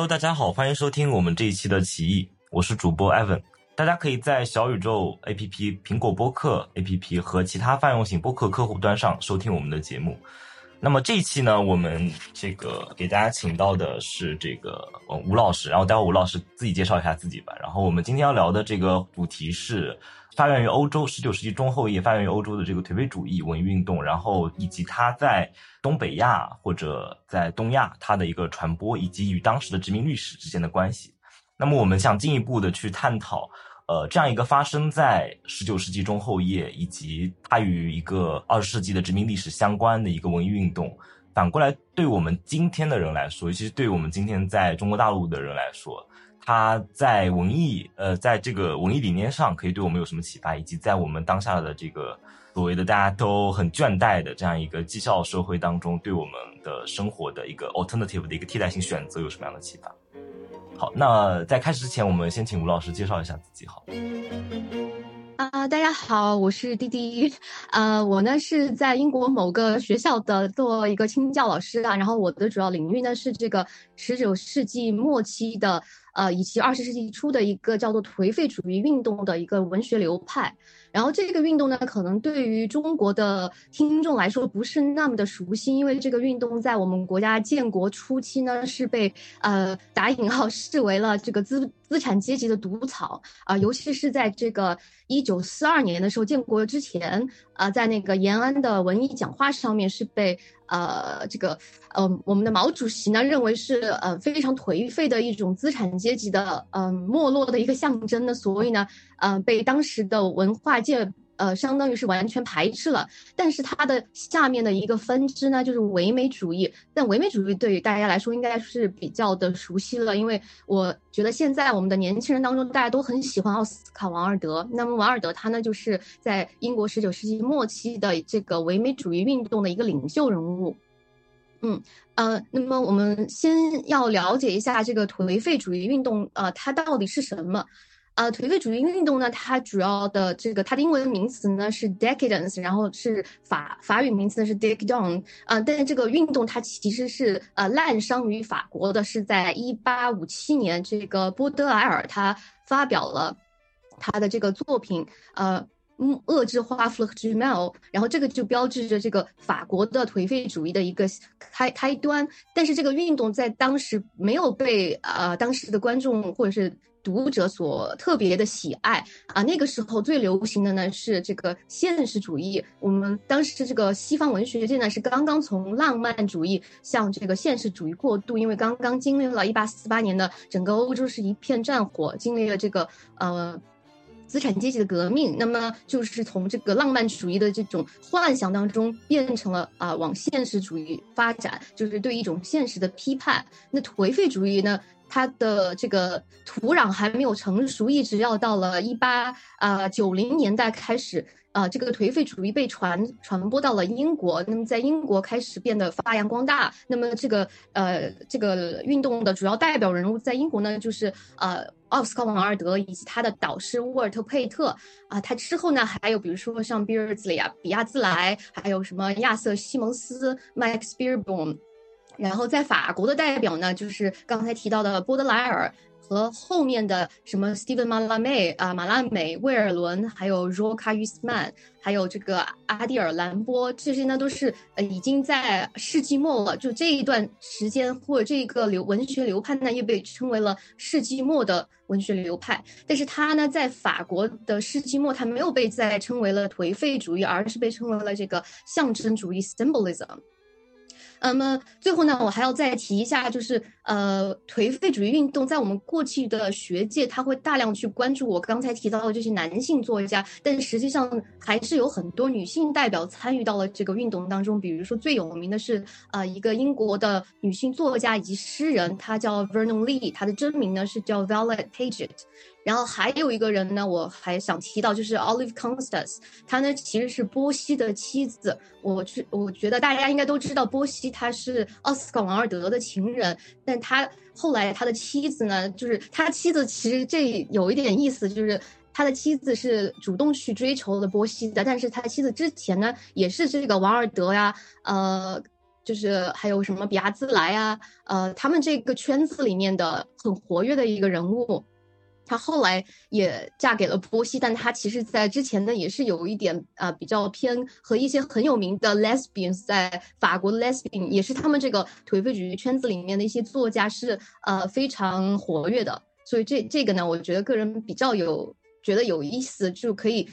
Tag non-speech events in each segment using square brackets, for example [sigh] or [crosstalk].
Hello，大家好，欢迎收听我们这一期的奇异，我是主播 Evan。大家可以在小宇宙 APP、苹果播客 APP 和其他泛用型播客客户端上收听我们的节目。那么这一期呢，我们这个给大家请到的是这个吴老师，然后待会吴老师自己介绍一下自己吧。然后我们今天要聊的这个主题是发源于欧洲，十九世纪中后叶发源于欧洲的这个颓废主义文艺运动，然后以及它在东北亚或者在东亚它的一个传播，以及与当时的殖民历史之间的关系。那么我们想进一步的去探讨。呃，这样一个发生在十九世纪中后叶，以及它与一个二十世纪的殖民历史相关的一个文艺运动，反过来对我们今天的人来说，尤其是对我们今天在中国大陆的人来说，它在文艺呃，在这个文艺理念上可以对我们有什么启发，以及在我们当下的这个所谓的大家都很倦怠的这样一个绩效社会当中，对我们的生活的一个 alternative 的一个替代性选择有什么样的启发？好，那在开始之前，我们先请吴老师介绍一下自己。好，啊，大家好，我是滴滴，呃，我呢是在英国某个学校的做一个清教老师啊，然后我的主要领域呢是这个十九世纪末期的。呃，以及二十世纪初的一个叫做颓废主义运动的一个文学流派，然后这个运动呢，可能对于中国的听众来说不是那么的熟悉，因为这个运动在我们国家建国初期呢，是被呃打引号视为了这个资资产阶级的毒草啊，尤其是在这个一九四二年的时候建国之前啊，在那个延安的文艺讲话上面是被。呃，这个，呃，我们的毛主席呢认为是呃非常颓废的一种资产阶级的嗯没落的一个象征呢，所以呢，呃，被当时的文化界。呃，相当于是完全排斥了，但是它的下面的一个分支呢，就是唯美主义。但唯美主义对于大家来说应该是比较的熟悉了，因为我觉得现在我们的年轻人当中，大家都很喜欢奥斯卡·王尔德。那么王尔德他呢，就是在英国十九世纪末期的这个唯美主义运动的一个领袖人物。嗯，呃，那么我们先要了解一下这个颓废主义运动，呃，它到底是什么？呃，颓废主义运动呢，它主要的这个它的英文名词呢是 decadence，然后是法法语名词是 decadence，啊，但是这个运动它其实是呃滥觞于法国的，是在一八五七年，这个波德莱尔他发表了他的这个作品，呃，嗯恶之花 f l u g m e l 然后这个就标志着这个法国的颓废主义的一个开开端，但是这个运动在当时没有被呃当时的观众或者是。读者所特别的喜爱啊，那个时候最流行的呢是这个现实主义。我们当时这个西方文学界呢是刚刚从浪漫主义向这个现实主义过渡，因为刚刚经历了一八四八年的整个欧洲是一片战火，经历了这个呃资产阶级的革命，那么就是从这个浪漫主义的这种幻想当中变成了啊往现实主义发展，就是对一种现实的批判。那颓废主义呢？它的这个土壤还没有成熟，一直要到了一八啊九零年代开始，啊，这个颓废主义被传传播到了英国，那么在英国开始变得发扬光大。那么这个呃这个运动的主要代表人物在英国呢，就是呃奥斯卡王尔德以及他的导师沃尔特佩特啊，他之后呢还有比如说像比尔兹里啊、比亚兹莱，还有什么亚瑟西蒙斯、麦克斯比尔伯。然后在法国的代表呢，就是刚才提到的波德莱尔和后面的什么 Stephen Mallarmé 啊、马拉美、威尔伦，还有 r o c a Huysman，还有这个阿蒂尔兰波，这些呢都是呃已经在世纪末了。就这一段时间或者这个流文学流派呢，又被称为了世纪末的文学流派。但是它呢，在法国的世纪末，它没有被再称为了颓废主义，而是被称为了这个象征主义 （symbolism）。那么最后呢，我还要再提一下，就是呃，颓废主义运动在我们过去的学界，他会大量去关注我刚才提到的这些男性作家，但实际上还是有很多女性代表参与到了这个运动当中。比如说最有名的是呃一个英国的女性作家以及诗人，她叫 Vernon Lee，她的真名呢是叫 Violet Paget。然后还有一个人呢，我还想提到，就是 Olive Constance，她呢其实是波西的妻子。我去，我觉得大家应该都知道，波西他是奥斯卡王尔德的情人，但他后来他的妻子呢，就是他妻子其实这有一点意思，就是他的妻子是主动去追求了波西的，但是他妻子之前呢也是这个王尔德呀，呃。就是还有什么比亚兹莱啊，呃，他们这个圈子里面的很活跃的一个人物。她后来也嫁给了波西，但她其实在之前呢也是有一点啊比较偏和一些很有名的 lesbians 在法国 lesbian 也是他们这个颓废主义圈子里面的一些作家是呃非常活跃的，所以这这个呢，我觉得个人比较有觉得有意思，就可以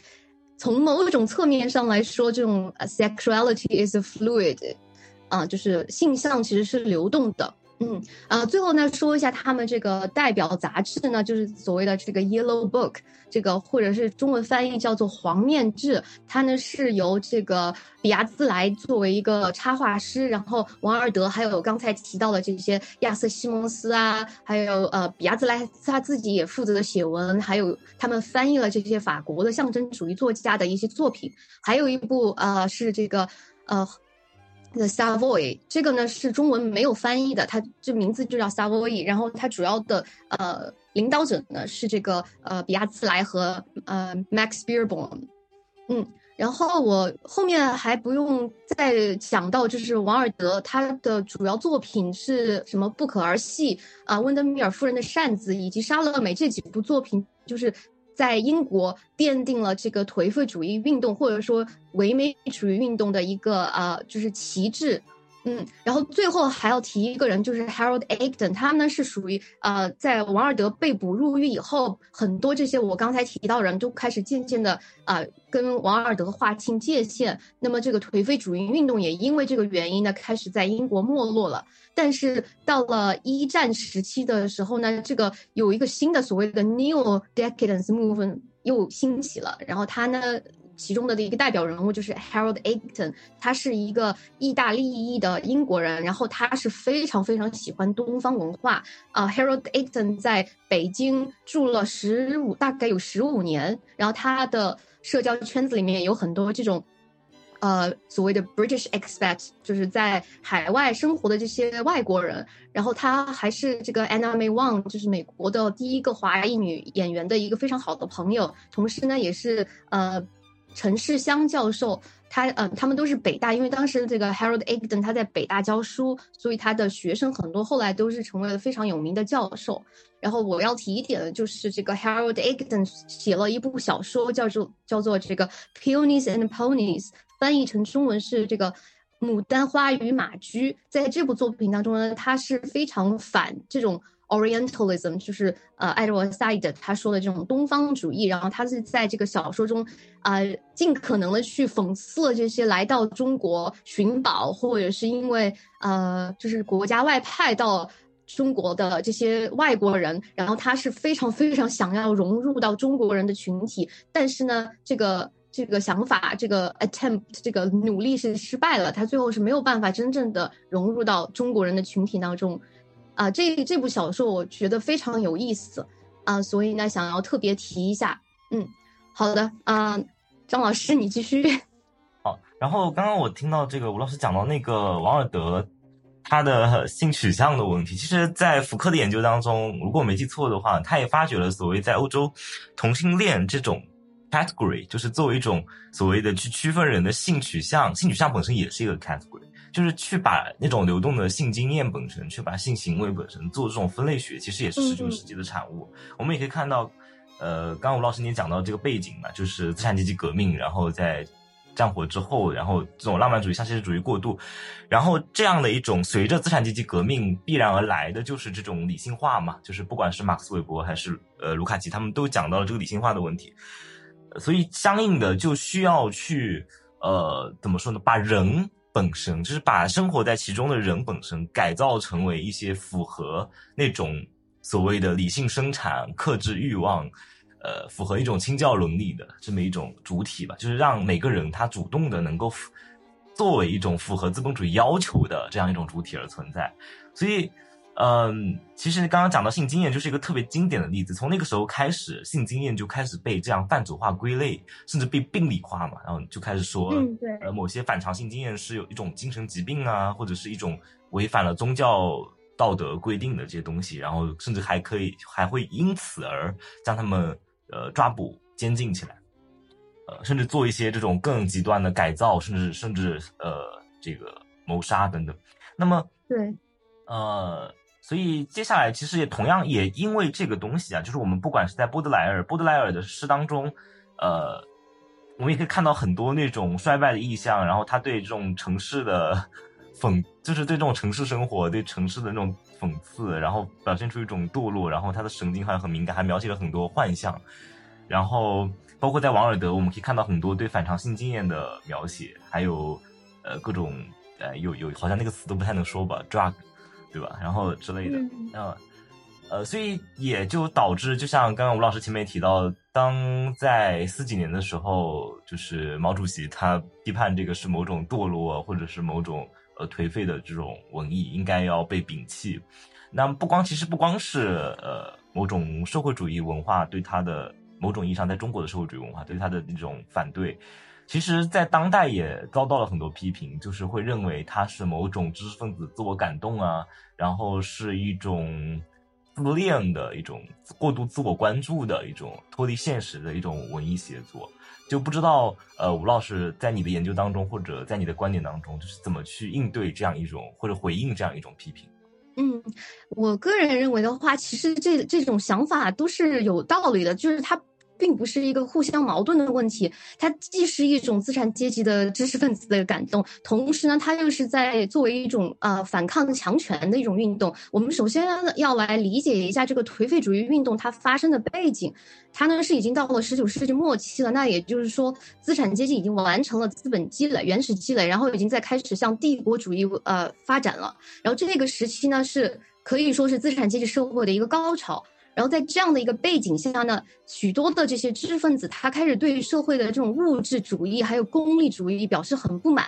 从某种侧面上来说，这种 sexuality is fluid，啊，就是性向其实是流动的。嗯，呃，最后呢，说一下他们这个代表杂志呢，就是所谓的这个 Yellow Book，这个或者是中文翻译叫做黄面志，它呢是由这个比亚兹莱作为一个插画师，然后王尔德还有刚才提到的这些亚瑟西蒙斯啊，还有呃比亚兹莱他自己也负责的写文，还有他们翻译了这些法国的象征主义作家的一些作品，还有一部呃是这个呃。The Savoy 这个呢是中文没有翻译的，它这名字就叫 Savoy。然后它主要的呃领导者呢是这个呃比亚兹莱和呃 Max Beerbohm。嗯，然后我后面还不用再讲到，就是王尔德他的主要作品是什么？不可儿戏啊，温德米尔夫人的扇子以及莎乐美这几部作品，就是。在英国奠定了这个颓废主义运动或者说唯美主义运动的一个呃，就是旗帜。嗯，然后最后还要提一个人，就是 Harold Egdon，他呢是属于呃，在王尔德被捕入狱以后，很多这些我刚才提到人都开始渐渐的啊跟王尔德划清界限。那么这个颓废主义运动也因为这个原因呢，开始在英国没落了。但是到了一战时期的时候呢，这个有一个新的所谓的 New Decadence Movement 又兴起了，然后他呢。其中的一个代表人物就是 Harold Egton，他是一个意大利裔的英国人，然后他是非常非常喜欢东方文化啊。Harold Egton 在北京住了十五，大概有十五年，然后他的社交圈子里面有很多这种，呃，所谓的 British expat，就是在海外生活的这些外国人。然后他还是这个 Anna May Wong，就是美国的第一个华裔女演员的一个非常好的朋友，同时呢，也是呃。陈世香教授，他呃，他们都是北大，因为当时这个 Harold Egdon 他在北大教书，所以他的学生很多后来都是成为了非常有名的教授。然后我要提一点的就是，这个 Harold Egdon 写了一部小说，叫做叫做这个 Peonies and Ponies，翻译成中文是这个牡丹花与马驹。在这部作品当中呢，他是非常反这种。Orientalism 就是呃，Edward Said 他说的这种东方主义，然后他是在这个小说中啊，尽可能的去讽刺这些来到中国寻宝，或者是因为呃，就是国家外派到中国的这些外国人，然后他是非常非常想要融入到中国人的群体，但是呢，这个这个想法，这个 attempt 这个努力是失败了，他最后是没有办法真正的融入到中国人的群体当中。啊，这这部小说我觉得非常有意思啊，所以呢，想要特别提一下。嗯，好的啊，张老师你继续。[laughs] 好，然后刚刚我听到这个吴老师讲到那个王尔德他的性取向的问题，其实，在福柯的研究当中，如果我没记错的话，他也发掘了所谓在欧洲同性恋这种 category，就是作为一种所谓的去区分人的性取向，性取向本身也是一个 category。就是去把那种流动的性经验本身，去把性行为本身做这种分类学，其实也是十九世纪的产物。我们也可以看到，呃，刚刚吴老师你讲到这个背景嘛，就是资产阶级革命，然后在战火之后，然后这种浪漫主义向现实主义过渡，然后这样的一种随着资产阶级革命必然而来的就是这种理性化嘛，就是不管是马克思韦伯还是呃卢卡奇，他们都讲到了这个理性化的问题，所以相应的就需要去呃怎么说呢，把人。本身就是把生活在其中的人本身改造成为一些符合那种所谓的理性生产、克制欲望，呃，符合一种清教伦理的这么一种主体吧，就是让每个人他主动的能够作为一种符合资本主义要求的这样一种主体而存在，所以。嗯，其实刚刚讲到性经验就是一个特别经典的例子。从那个时候开始，性经验就开始被这样泛组化归类，甚至被病理化嘛。然后就开始说，对，呃，某些反常性经验是有一种精神疾病啊，或者是一种违反了宗教道德规定的这些东西。然后甚至还可以还会因此而将他们呃抓捕监禁起来，呃，甚至做一些这种更极端的改造，甚至甚至呃这个谋杀等等。那么，对，呃，所以接下来其实也同样也因为这个东西啊，就是我们不管是在波德莱尔波德莱尔的诗当中，呃，我们也可以看到很多那种衰败的意象，然后他对这种城市的讽，就是对这种城市生活、对城市的那种讽刺，然后表现出一种堕落，然后他的神经还很敏感，还描写了很多幻象，然后包括在王尔德，我们可以看到很多对反常性经验的描写，还有呃各种。呃，有有，好像那个词都不太能说吧，drug，对吧？然后之类的，嗯，呃，所以也就导致，就像刚刚吴老师前面提到，当在四几年的时候，就是毛主席他批判这个是某种堕落或者是某种呃颓废的这种文艺，应该要被摒弃。那不光其实不光是呃某种社会主义文化对他的某种意义上，在中国的社会主义文化对他的那种反对。其实，在当代也遭到了很多批评，就是会认为它是某种知识分子自我感动啊，然后是一种自恋的一种过度自我关注的一种脱离现实的一种文艺写作。就不知道，呃，吴老师在你的研究当中，或者在你的观点当中，就是怎么去应对这样一种或者回应这样一种批评？嗯，我个人认为的话，其实这这种想法都是有道理的，就是他。并不是一个互相矛盾的问题，它既是一种资产阶级的知识分子的感动，同时呢，它又是在作为一种呃反抗强权的一种运动。我们首先要来理解一下这个颓废主义运动它发生的背景，它呢是已经到了十九世纪末期了，那也就是说资产阶级已经完成了资本积累、原始积累，然后已经在开始向帝国主义呃发展了。然后这个时期呢是可以说是资产阶级社会的一个高潮。然后在这样的一个背景下呢，许多的这些知识分子他开始对社会的这种物质主义还有功利主义表示很不满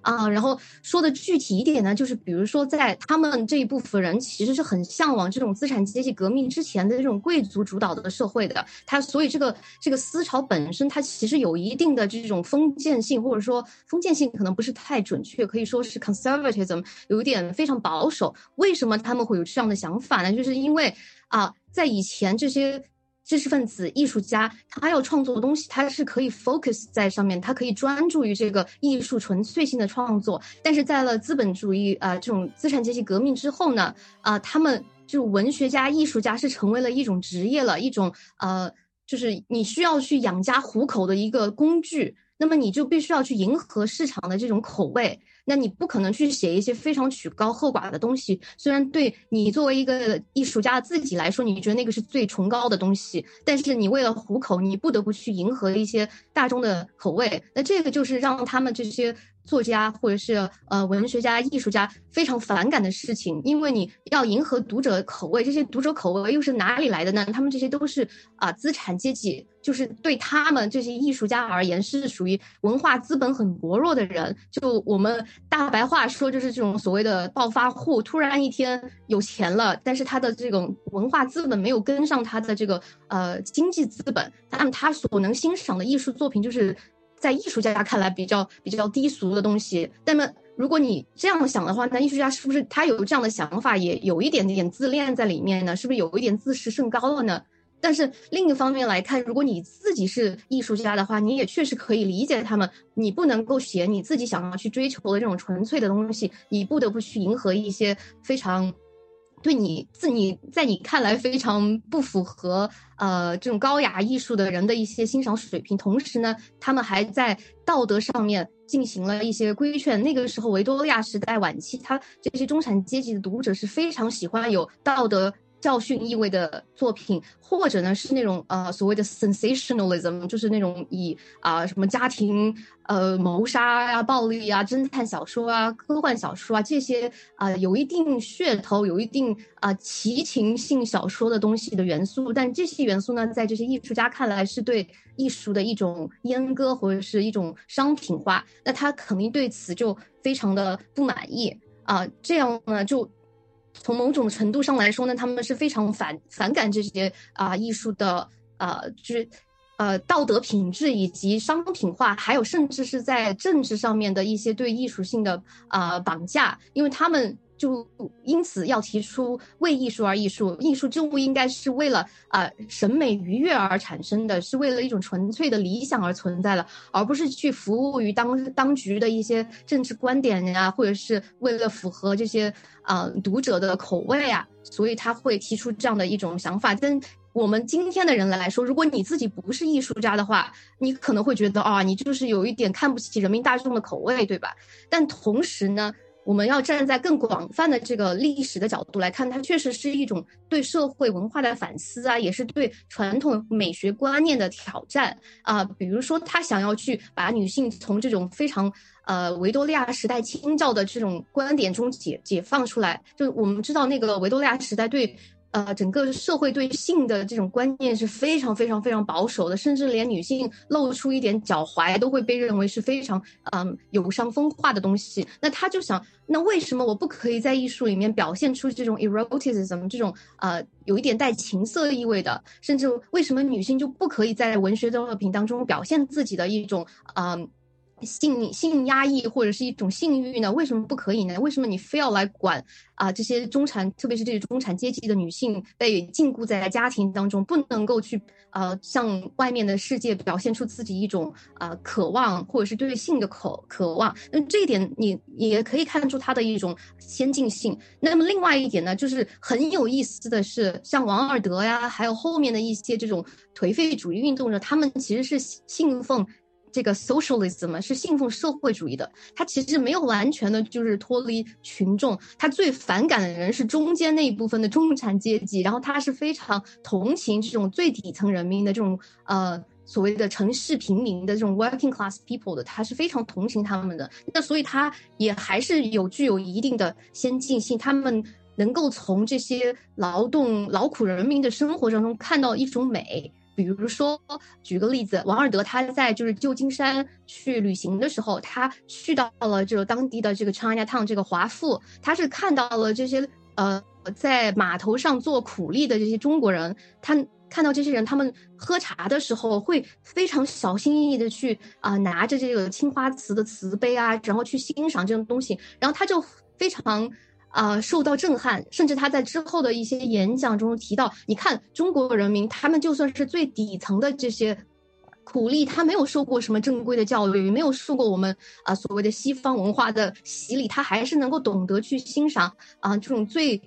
啊。然后说的具体一点呢，就是比如说在他们这一部分人其实是很向往这种资产阶级革命之前的这种贵族主导的社会的。他所以这个这个思潮本身它其实有一定的这种封建性，或者说封建性可能不是太准确，可以说是 conservatism 有一点非常保守。为什么他们会有这样的想法呢？就是因为啊。在以前，这些知识分子、艺术家，他要创作的东西，他是可以 focus 在上面，他可以专注于这个艺术纯粹性的创作。但是，在了资本主义啊这种资产阶级革命之后呢，啊，他们就文学家、艺术家是成为了一种职业了，一种呃，就是你需要去养家糊口的一个工具。那么，你就必须要去迎合市场的这种口味。那你不可能去写一些非常曲高和寡的东西，虽然对你作为一个艺术家自己来说，你觉得那个是最崇高的东西，但是你为了糊口，你不得不去迎合一些大众的口味。那这个就是让他们这些。作家或者是呃文学家、艺术家非常反感的事情，因为你要迎合读者口味，这些读者口味又是哪里来的呢？他们这些都是啊资产阶级，就是对他们这些艺术家而言是属于文化资本很薄弱的人。就我们大白话说，就是这种所谓的暴发户，突然一天有钱了，但是他的这种文化资本没有跟上他的这个呃经济资本，那么他所能欣赏的艺术作品就是。在艺术家看来比较比较低俗的东西，那么如果你这样想的话，那艺术家是不是他有这样的想法，也有一点点自恋在里面呢？是不是有一点自视甚高了呢？但是另一方面来看，如果你自己是艺术家的话，你也确实可以理解他们。你不能够写你自己想要去追求的这种纯粹的东西，你不得不去迎合一些非常。对你自你在你看来非常不符合呃这种高雅艺术的人的一些欣赏水平，同时呢，他们还在道德上面进行了一些规劝。那个时候维多利亚时代晚期，他这些中产阶级的读者是非常喜欢有道德。教训意味的作品，或者呢是那种呃所谓的 sensationalism，就是那种以啊什么家庭呃谋杀呀、暴力啊、侦探小说啊、科幻小说啊这些啊有一定噱头、有一定啊奇情性小说的东西的元素，但这些元素呢，在这些艺术家看来是对艺术的一种阉割或者是一种商品化，那他肯定对此就非常的不满意啊，这样呢就。从某种程度上来说呢，他们是非常反反感这些啊艺术的呃，就是呃道德品质以及商品化，还有甚至是在政治上面的一些对艺术性的啊绑架，因为他们就因此要提出为艺术而艺术，艺术就不应该是为了啊审美愉悦而产生的，是为了一种纯粹的理想而存在的，而不是去服务于当当局的一些政治观点呀，或者是为了符合这些啊读者的口味啊，所以他会提出这样的一种想法。但我们今天的人来说，如果你自己不是艺术家的话，你可能会觉得啊，你就是有一点看不起人民大众的口味，对吧？但同时呢，我们要站在更广泛的这个历史的角度来看，它确实是一种对社会文化的反思啊，也是对传统美学观念的挑战啊。比如说，他想要去把女性从这种非常呃维多利亚时代清教的这种观点中解解放出来。就我们知道，那个维多利亚时代对。呃，整个社会对性的这种观念是非常非常非常保守的，甚至连女性露出一点脚踝都会被认为是非常嗯有伤风化的东西。那他就想，那为什么我不可以在艺术里面表现出这种 eroticism 这种呃有一点带情色意味的？甚至为什么女性就不可以在文学作品当中表现自己的一种嗯？性性压抑或者是一种性欲呢？为什么不可以呢？为什么你非要来管啊？这些中产，特别是这些中产阶级的女性被禁锢在家庭当中，不能够去呃向外面的世界表现出自己一种啊渴望，或者是对性的渴渴望。那这一点你也可以看出它的一种先进性。那么另外一点呢，就是很有意思的是，像王尔德呀，还有后面的一些这种颓废主义运动者，他们其实是信奉。这个 socialism 是信奉社会主义的，他其实没有完全的就是脱离群众，他最反感的人是中间那一部分的中产阶级，然后他是非常同情这种最底层人民的这种呃所谓的城市平民的这种 working class people 的，他是非常同情他们的。那所以他也还是有具有一定的先进性，他们能够从这些劳动劳苦人民的生活当中看到一种美。比如说，举个例子，王尔德他在就是旧金山去旅行的时候，他去到了这个当地的这个 China Town 这个华富，他是看到了这些呃在码头上做苦力的这些中国人，他看到这些人他们喝茶的时候会非常小心翼翼的去啊拿着这个青花瓷的瓷杯啊，然后去欣赏这种东西，然后他就非常。啊，受到震撼，甚至他在之后的一些演讲中提到，你看中国人民，他们就算是最底层的这些苦力，他没有受过什么正规的教育，没有受过我们啊所谓的西方文化的洗礼，他还是能够懂得去欣赏啊这种最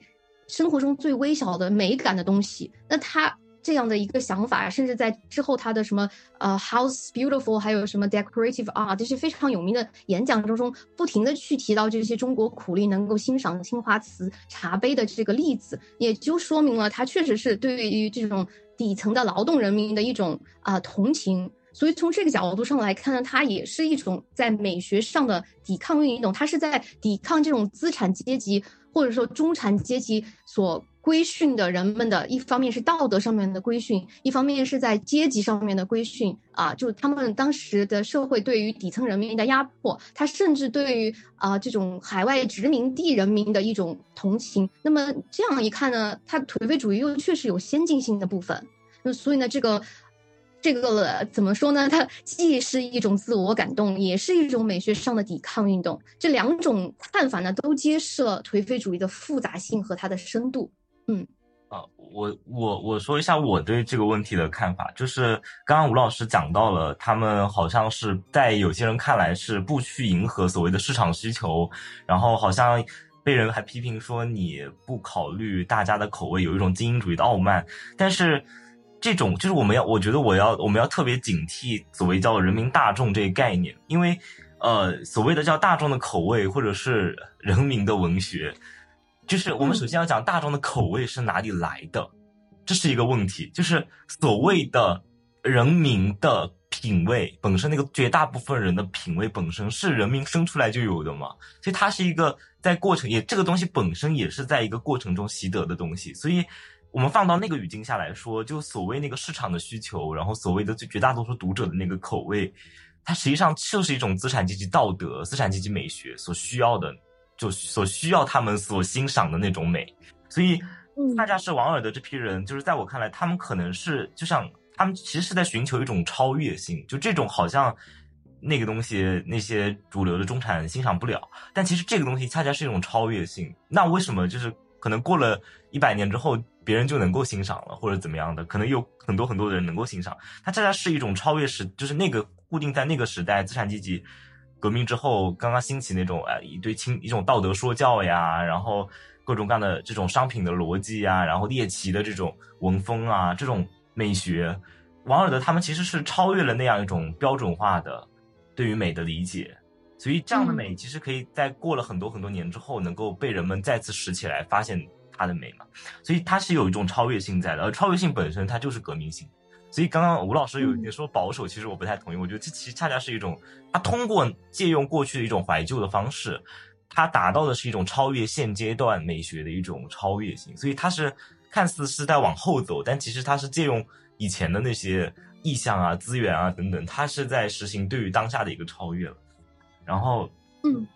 生活中最微小的美感的东西。那他。这样的一个想法，甚至在之后他的什么呃 House Beautiful，还有什么 Decorative Art 这些非常有名的演讲当中，不停的去提到这些中国苦力能够欣赏青花瓷茶杯的这个例子，也就说明了他确实是对于这种底层的劳动人民的一种啊同情。所以从这个角度上来看呢，它也是一种在美学上的抵抗运动，它是在抵抗这种资产阶级或者说中产阶级所。规训的人们的一方面是道德上面的规训，一方面是在阶级上面的规训啊，就他们当时的社会对于底层人民的压迫，他甚至对于啊这种海外殖民地人民的一种同情。那么这样一看呢，他颓废主义又确实有先进性的部分。那所以呢，这个这个怎么说呢？它既是一种自我感动，也是一种美学上的抵抗运动。这两种看法呢，都揭示了颓废主义的复杂性和它的深度。嗯，啊，我我我说一下我对这个问题的看法，就是刚刚吴老师讲到了，他们好像是在有些人看来是不去迎合所谓的市场需求，然后好像被人还批评说你不考虑大家的口味，有一种精英主义的傲慢。但是这种就是我们要，我觉得我要我们要特别警惕所谓叫人民大众这个概念，因为呃，所谓的叫大众的口味或者是人民的文学。就是我们首先要讲大众的口味是哪里来的，这是一个问题。就是所谓的人民的品味本身，那个绝大部分人的品味本身是人民生出来就有的嘛？所以它是一个在过程也这个东西本身也是在一个过程中习得的东西。所以我们放到那个语境下来说，就所谓那个市场的需求，然后所谓的绝大多数读者的那个口味，它实际上就是一种资产阶级道德、资产阶级美学所需要的。就所需要他们所欣赏的那种美，所以恰恰是王尔德这批人，就是在我看来，他们可能是就像他们其实是在寻求一种超越性，就这种好像那个东西那些主流的中产欣赏不了。但其实这个东西恰恰是一种超越性。那为什么就是可能过了一百年之后，别人就能够欣赏了，或者怎么样的？可能有很多很多的人能够欣赏。它恰恰是一种超越时，就是那个固定在那个时代资产阶级革命之后刚刚兴起那种哎一堆清一种道德说教呀，然后各种各样的这种商品的逻辑呀，然后猎奇的这种文风啊，这种美学。王尔德他们其实是超越了那样一种标准化的对于美的理解，所以这样的美其实可以在过了很多很多年之后，能够被人们再次拾起来，发现它的美嘛。所以它是有一种超越性在的，而超越性本身它就是革命性。所以刚刚吴老师有一点说保守，其实我不太同意。我觉得这其实恰恰是一种，他通过借用过去的一种怀旧的方式，他达到的是一种超越现阶段美学的一种超越性。所以他是看似是在往后走，但其实他是借用。以前的那些意向啊、资源啊等等，他是在实行对于当下的一个超越了。然后，嗯，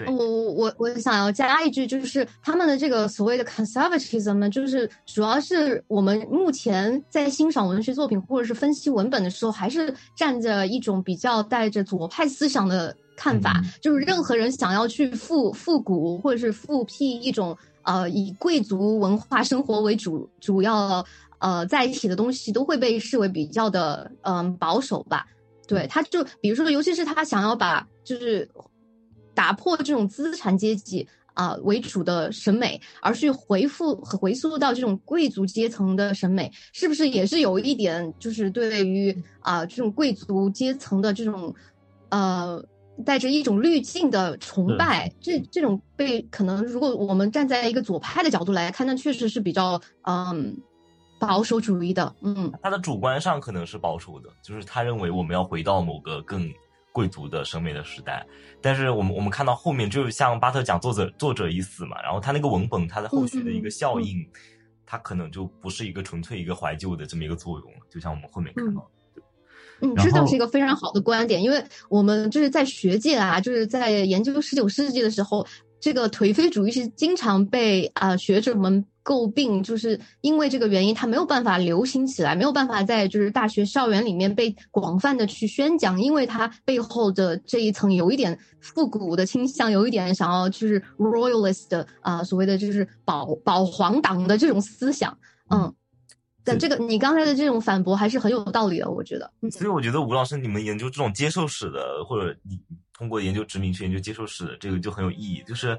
对，我我我我想要加一句，就是他们的这个所谓的 conservatism 呢，就是主要是我们目前在欣赏文学作品或者是分析文本的时候，还是站着一种比较带着左派思想的看法，就是任何人想要去复复古或者是复辟一种呃以贵族文化生活为主主要。呃，在一起的东西都会被视为比较的嗯保守吧？对，他就比如说，尤其是他想要把就是打破这种资产阶级啊为主的审美，而去回复回溯到这种贵族阶层的审美，是不是也是有一点就是对于啊这种贵族阶层的这种呃带着一种滤镜的崇拜？这这种被可能如果我们站在一个左派的角度来看，那确实是比较嗯。保守主义的，嗯，他的主观上可能是保守的，就是他认为我们要回到某个更贵族的审美的时代。但是我们我们看到后面，就是像巴特讲作者作者已死嘛，然后他那个文本，他的后续的一个效应，他可能就不是一个纯粹一个怀旧的这么一个作用了。就像我们后面看到的，嗯，这倒是一个非常好的观点，因为我们就是在学界啊，就是在研究十九世纪的时候，这个颓废主义是经常被啊学者们。诟病就是因为这个原因，它没有办法流行起来，没有办法在就是大学校园里面被广泛的去宣讲，因为它背后的这一层有一点复古的倾向，有一点想要就是 royalist 的啊，所谓的就是保保皇党的这种思想，嗯，但这个你刚才的这种反驳还是很有道理的，我觉得。所以我觉得吴老师，你们研究这种接受史的，或者你通过研究殖民去研究接受史的，这个就很有意义，就是。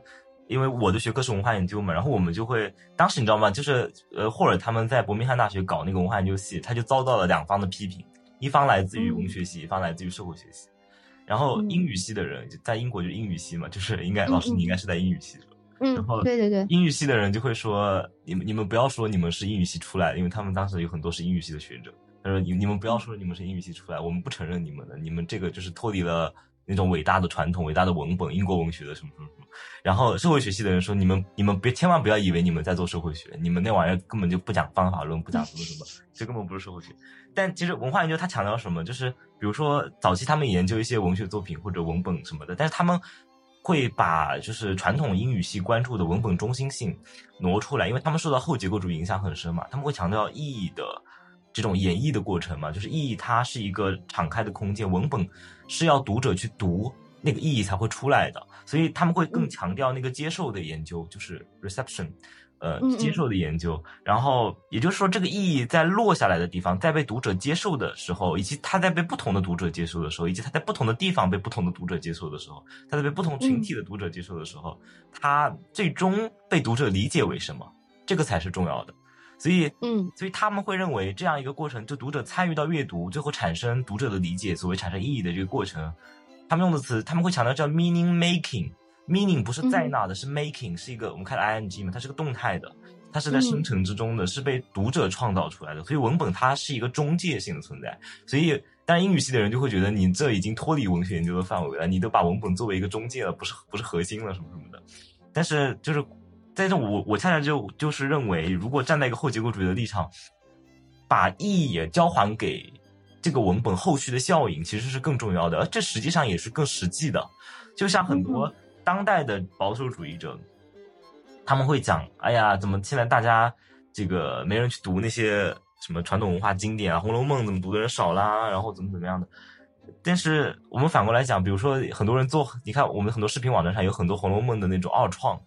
因为我的学科是文化研究嘛，然后我们就会，当时你知道吗？就是呃，霍尔他们在伯明翰大学搞那个文化研究系，他就遭到了两方的批评，一方来自于文学系，一方来自于社会学系。然后英语系的人在英国就是英语系嘛，就是应该老师你应该是在英语系然后对对对，英语系的人就会说，你们你们不要说你们是英语系出来的，因为他们当时有很多是英语系的学者，他说你你们不要说你们是英语系出来，我们不承认你们的，你们这个就是脱离了。那种伟大的传统、伟大的文本、英国文学的什么什么什么，然后社会学系的人说：“你们、你们别千万不要以为你们在做社会学，你们那玩意儿根本就不讲方法论，不讲 [laughs] 什么什么，这根本不是社会学。”但其实文化研究它强调什么？就是比如说早期他们研究一些文学作品或者文本什么的，但是他们会把就是传统英语系关注的文本中心性挪出来，因为他们受到后结构主义影响很深嘛，他们会强调意义的。这种演绎的过程嘛，就是意义，它是一个敞开的空间，文本是要读者去读那个意义才会出来的，所以他们会更强调那个接受的研究，就是 reception，呃，接受的研究。然后也就是说，这个意义在落下来的地方，在被读者接受的时候，以及他在被不同的读者接受的时候，以及他在不同的地方被不同的读者接受的时候，他在被不同群体的读者接受的时候，他最终被读者理解为什么，这个才是重要的。所以，嗯，所以他们会认为这样一个过程，就读者参与到阅读，最后产生读者的理解，所谓产生意义的这个过程，他们用的词，他们会强调叫 meaning making，meaning 不是在那的，是 making，是一个我们看 i n g 嘛，它是个动态的，它是在生成之中的，是被读者创造出来的。所以文本它是一个中介性的存在。所以，当然英语系的人就会觉得你这已经脱离文学研究的范围了，你都把文本作为一个中介了，不是不是核心了什么什么的。但是就是。在这，我我恰恰就就是认为，如果站在一个后结构主义的立场，把意义也交还给这个文本后续的效应，其实是更重要的，而这实际上也是更实际的。就像很多当代的保守主义者，他们会讲：“哎呀，怎么现在大家这个没人去读那些什么传统文化经典啊，《红楼梦》怎么读的人少啦？然后怎么怎么样的？”但是我们反过来讲，比如说很多人做，你看我们很多视频网站上有很多《红楼梦》的那种二创，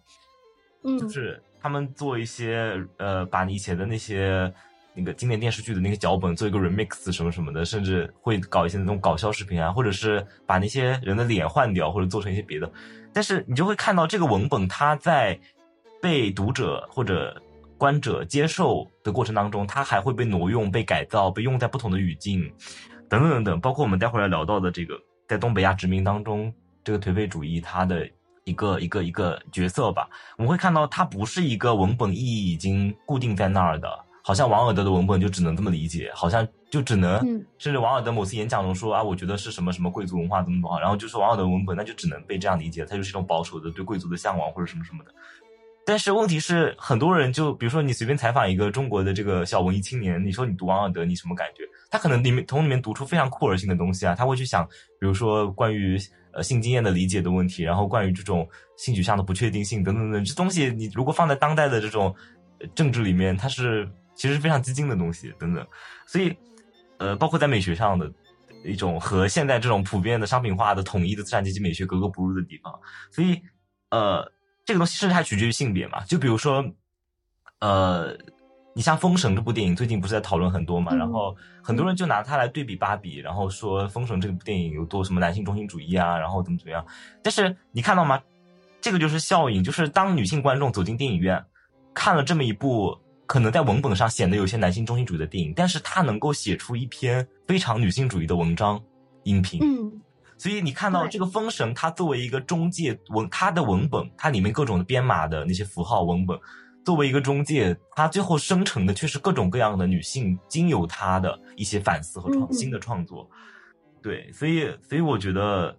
嗯，就是他们做一些呃，把你以前的那些那个经典电视剧的那个脚本做一个 remix 什么什么的，甚至会搞一些那种搞笑视频啊，或者是把那些人的脸换掉，或者做成一些别的。但是你就会看到这个文本，它在被读者或者观者接受的过程当中，它还会被挪用、被改造、被用在不同的语境，等等等等。包括我们待会儿要聊到的这个，在东北亚殖民当中，这个颓废主义它的一个一个一个角色吧，我们会看到它不是一个文本意义已经固定在那儿的，好像王尔德的文本就只能这么理解，好像就只能，甚至王尔德某次演讲中说啊，我觉得是什么什么贵族文化怎么怎么好，然后就是王尔德文本那就只能被这样理解，它就是一种保守的对贵族的向往或者什么什么的。但是问题是，很多人就比如说你随便采访一个中国的这个小文艺青年，你说你读王尔德，你什么感觉？他可能里面从里面读出非常酷儿性的东西啊，他会去想，比如说关于呃性经验的理解的问题，然后关于这种性取向的不确定性等等等，这东西你如果放在当代的这种政治里面，它是其实非常激进的东西等等。所以，呃，包括在美学上的一种和现在这种普遍的商品化的统一的资产阶级美学格格不入的地方。所以，呃。这个东西甚至还取决于性别嘛？就比如说，呃，你像《封神》这部电影，最近不是在讨论很多嘛？然后很多人就拿它来对比芭比，然后说《封神》这部电影有多什么男性中心主义啊，然后怎么怎么样。但是你看到吗？这个就是效应，就是当女性观众走进电影院，看了这么一部可能在文本上显得有些男性中心主义的电影，但是他能够写出一篇非常女性主义的文章、音频。嗯。所以你看到这个《封神》，它作为一个中介文，它的文本，它里面各种的编码的那些符号文本，作为一个中介，他最后生成的却是各种各样的女性经由她的一些反思和创新的创作。对，所以，所以我觉得，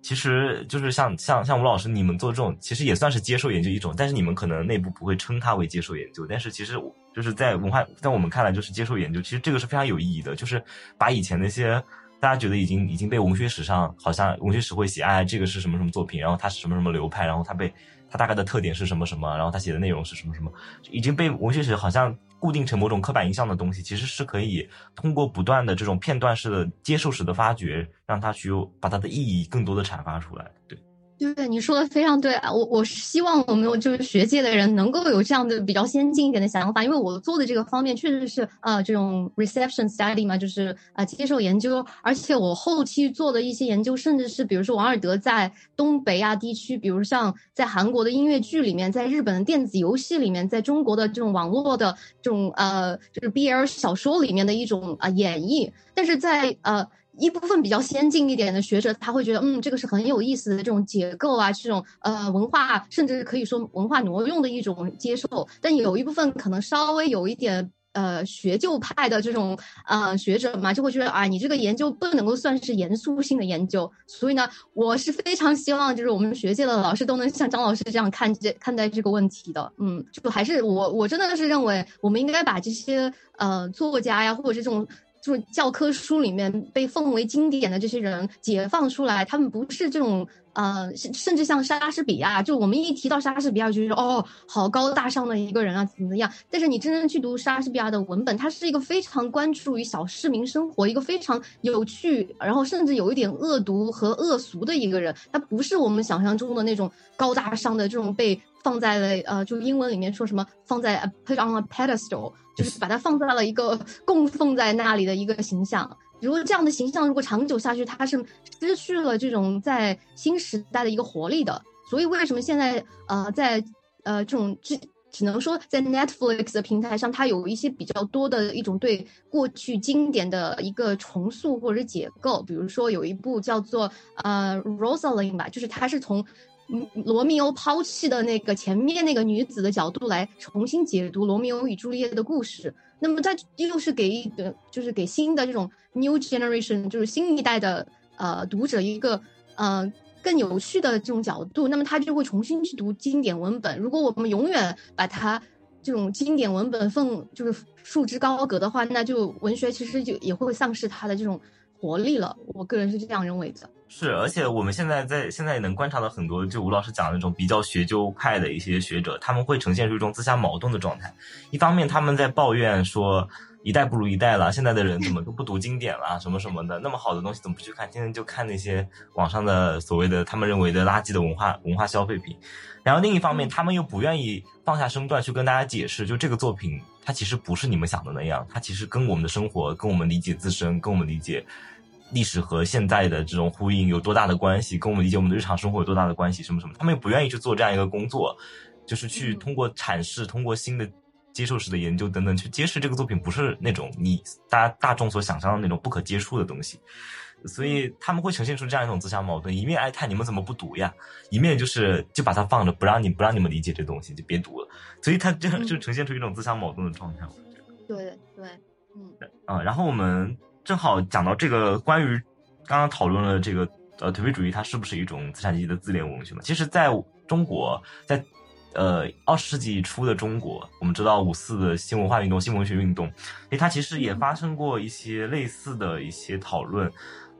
其实就是像像像吴老师你们做这种，其实也算是接受研究一种，但是你们可能内部不会称它为接受研究，但是其实就是在文化，在我们看来就是接受研究，其实这个是非常有意义的，就是把以前那些。大家觉得已经已经被文学史上好像文学史会写，哎，这个是什么什么作品，然后它是什么什么流派，然后它被它大概的特点是什么什么，然后它写的内容是什么什么，已经被文学史好像固定成某种刻板印象的东西，其实是可以通过不断的这种片段式的接受史的发掘，让它去把它的意义更多的阐发出来，对。对，你说的非常对啊！我我希望我们就是学界的人能够有这样的比较先进一点的想法，因为我做的这个方面确实是呃这种 reception study 嘛，就是啊接受研究，而且我后期做的一些研究，甚至是比如说王尔德在东北亚地区，比如像在韩国的音乐剧里面，在日本的电子游戏里面，在中国的这种网络的这种呃就是 BL 小说里面的一种啊演绎，但是在呃。一部分比较先进一点的学者，他会觉得，嗯，这个是很有意思的这种结构啊，这种呃文化，甚至可以说文化挪用的一种接受。但有一部分可能稍微有一点呃学究派的这种呃学者嘛，就会觉得，啊，你这个研究不能够算是严肃性的研究。所以呢，我是非常希望就是我们学界的老师都能像张老师这样看这看待这个问题的。嗯，就还是我我真的是认为，我们应该把这些呃作家呀，或者是这种。就是教科书里面被奉为经典的这些人解放出来，他们不是这种呃，甚至像莎士比亚，就我们一提到莎士比亚，就觉得哦，好高大上的一个人啊，怎么样？但是你真正去读莎士比亚的文本，他是一个非常关注于小市民生活，一个非常有趣，然后甚至有一点恶毒和恶俗的一个人，他不是我们想象中的那种高大上的这种被放在了呃，就英文里面说什么放在 put on a pedestal。就是把它放在了一个供奉在那里的一个形象。如果这样的形象如果长久下去，它是失去了这种在新时代的一个活力的。所以为什么现在呃在呃这种只能说在 Netflix 的平台上，它有一些比较多的一种对过去经典的一个重塑或者解构。比如说有一部叫做呃 Rosalind 吧，就是它是从。罗密欧抛弃的那个前面那个女子的角度来重新解读罗密欧与朱丽叶的故事，那么它又是给一个就是给新的这种 new generation 就是新一代的呃读者一个呃更有趣的这种角度，那么他就会重新去读经典文本。如果我们永远把它这种经典文本奉就是束之高阁的话，那就文学其实就也会丧失它的这种活力了。我个人是这样认为的。是，而且我们现在在现在也能观察到很多，就吴老师讲的那种比较学究派的一些学者，他们会呈现出一种自相矛盾的状态。一方面，他们在抱怨说一代不如一代了，现在的人怎么都不读经典了，什么什么的，那么好的东西怎么不去看，天天就看那些网上的所谓的他们认为的垃圾的文化文化消费品。然后另一方面，他们又不愿意放下身段去跟大家解释，就这个作品它其实不是你们想的那样，它其实跟我们的生活、跟我们理解自身、跟我们理解。历史和现在的这种呼应有多大的关系？跟我们理解我们的日常生活有多大的关系？什么什么？他们又不愿意去做这样一个工作，就是去通过阐释、通过新的接受式的研究等等，去揭示这个作品不是那种你大家大众所想象的那种不可接触的东西。所以他们会呈现出这样一种自相矛盾：一面哀叹你们怎么不读呀，一面就是就把它放着，不让你不让你们理解这东西，就别读了。所以他这样就呈现出一种自相矛盾的状态。我觉得对对，嗯啊，然后我们。正好讲到这个关于刚刚讨论了这个呃颓废主义，它是不是一种资产阶级的自恋文学嘛？其实，在中国，在呃二十世纪初的中国，我们知道五四的新文化运动、新文学运动，诶，它其实也发生过一些类似的一些讨论。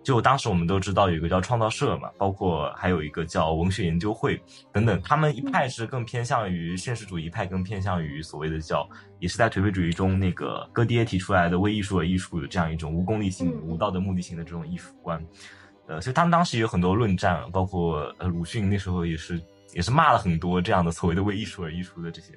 就当时我们都知道有一个叫创造社嘛，包括还有一个叫文学研究会等等，他们一派是更偏向于现实主义派，更偏向于所谓的叫，也是在颓废主义中那个戈爹提出来的为艺术而艺术的这样一种无功利性、无道德目的性的这种艺术观。呃，所以他们当时有很多论战，包括呃鲁迅那时候也是也是骂了很多这样的所谓的为艺术而艺术的这些。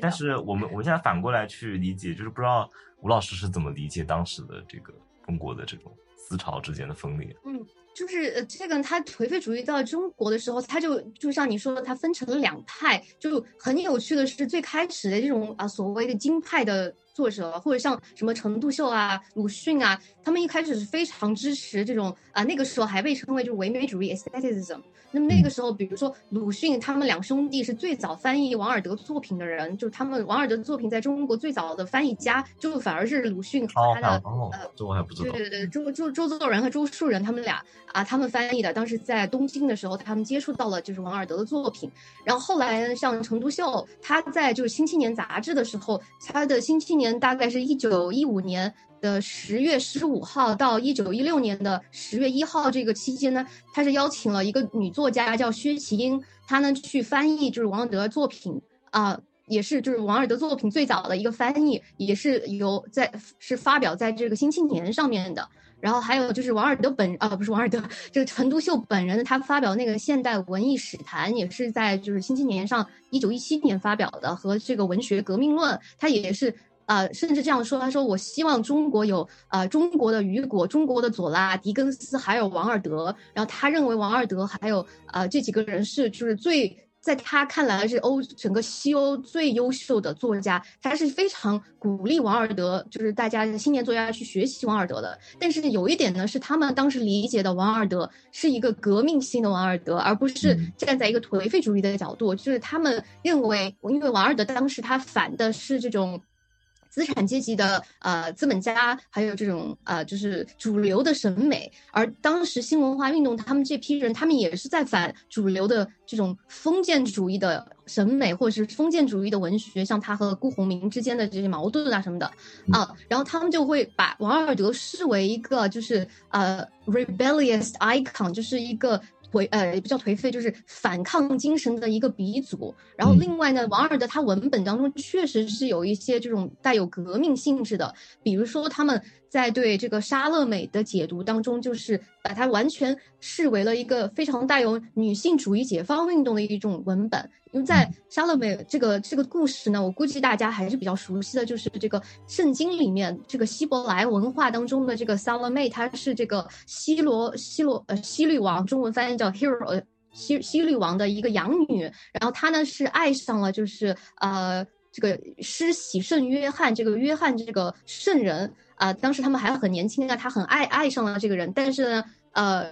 但是我们我们现在反过来去理解，就是不知道吴老师是怎么理解当时的这个中国的这种。思潮之间的分裂，嗯，就是呃，这个他颓废主义到中国的时候，他就就像你说的，他分成了两派，就很有趣的是，最开始的这种啊所谓的京派的作者，或者像什么陈独秀啊、鲁迅啊，他们一开始是非常支持这种啊，那个时候还被称为就是唯美主义 （aestheticism）。那么那个时候，比如说鲁迅，他们两兄弟是最早翻译王尔德作品的人，就是他们王尔德的作品在中国最早的翻译家，就反而是鲁迅和他的呃，这我还不知道。对对对，周周周作人和周树人他们俩啊，他们翻译的。当时在东京的时候，他们接触到了就是王尔德的作品。然后后来像陈独秀，他在就是《新青年》杂志的时候，他的《新青年》大概是一九一五年。的十月十五号到一九一六年的十月一号这个期间呢，他是邀请了一个女作家叫薛其英，她呢去翻译就是王尔德作品啊，也是就是王尔德作品最早的一个翻译，也是由在是发表在这个《新青年》上面的。然后还有就是王尔德本啊，不是王尔德，这个陈独秀本人他发表那个现代文艺史谈，也是在就是《新青年》上一九一七年发表的，和这个文学革命论，他也是。呃，甚至这样说，他说：“我希望中国有呃中国的雨果、中国的左拉、狄更斯，还有王尔德。然后他认为王尔德还有呃这几个人是就是最在他看来是欧整个西欧最优秀的作家。他是非常鼓励王尔德，就是大家青年作家去学习王尔德的。但是有一点呢，是他们当时理解的王尔德是一个革命性的王尔德，而不是站在一个颓废主义的角度。就是他们认为，因为王尔德当时他反的是这种。”资产阶级的呃资本家，还有这种呃就是主流的审美，而当时新文化运动他们这批人，他们也是在反主流的这种封建主义的审美，或者是封建主义的文学，像他和辜鸿铭之间的这些矛盾啊什么的啊，然后他们就会把王尔德视为一个就是呃 rebellious icon，就是一个。颓呃也不叫颓废，就是反抗精神的一个鼻祖。然后另外呢，王尔德他文本当中确实是有一些这种带有革命性质的，比如说他们。在对这个莎乐美的解读当中，就是把它完全视为了一个非常带有女性主义解放运动的一种文本。因为在莎乐美这个这个故事呢，我估计大家还是比较熟悉的，就是这个圣经里面这个希伯来文化当中的这个萨勒妹，她是这个希罗希罗呃希律王，中文翻译叫 Hero 希希律王的一个养女，然后她呢是爱上了就是呃这个施洗圣约翰这个约翰这个圣人。啊，当时他们还很年轻啊，他很爱爱上了这个人，但是呢，呃，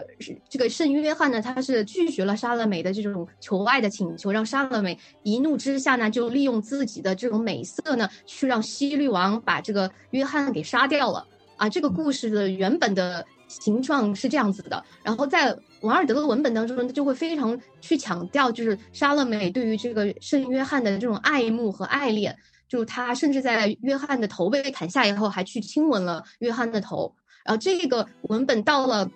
这个圣约翰呢，他是拒绝了莎乐美的这种求爱的请求，让莎乐美一怒之下呢，就利用自己的这种美色呢，去让西律王把这个约翰给杀掉了。啊，这个故事的原本的形状是这样子的，然后在王尔德的文本当中呢，就会非常去强调，就是莎乐美对于这个圣约翰的这种爱慕和爱恋。就他甚至在约翰的头被砍下以后，还去亲吻了约翰的头。然后这个文本到了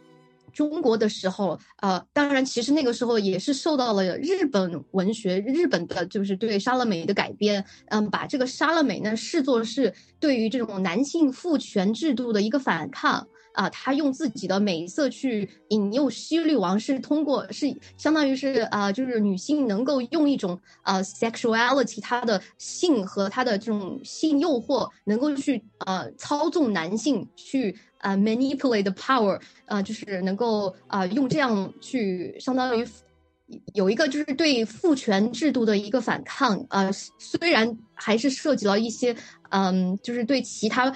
中国的时候，呃，当然其实那个时候也是受到了日本文学、日本的就是对莎乐美的改编，嗯，把这个莎乐美呢视作是对于这种男性父权制度的一个反抗。啊，他用自己的美色去引诱西律王，是通过是相当于是啊，就是女性能够用一种呃 sexuality，她的性和她的这种性诱惑，能够去呃操纵男性，去呃 manipulate the power，呃，就是能够啊用这样去相当于有一个就是对父权制度的一个反抗，呃，虽然还是涉及了一些嗯，就是对其他。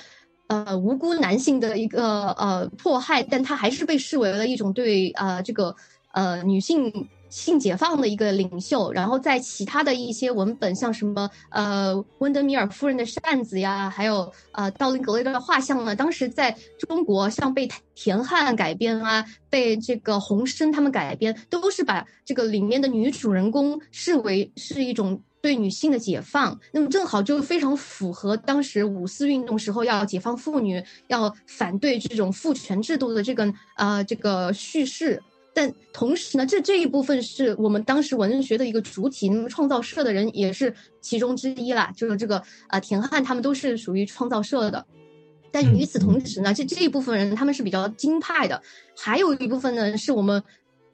呃，无辜男性的一个呃迫害，但他还是被视为了一种对呃这个呃女性性解放的一个领袖。然后在其他的一些文本，像什么呃温德米尔夫人的扇子呀，还有呃道林格雷的画像呢，当时在中国像被田汉改编啊，被这个洪生他们改编，都是把这个里面的女主人公视为是一种。对女性的解放，那么正好就非常符合当时五四运动时候要解放妇女、要反对这种父权制度的这个呃这个叙事。但同时呢，这这一部分是我们当时文学的一个主体，那么创造社的人也是其中之一啦，就是这个呃田汉他们都是属于创造社的。但与此同时呢，这这一部分人他们是比较京派的，还有一部分呢是我们。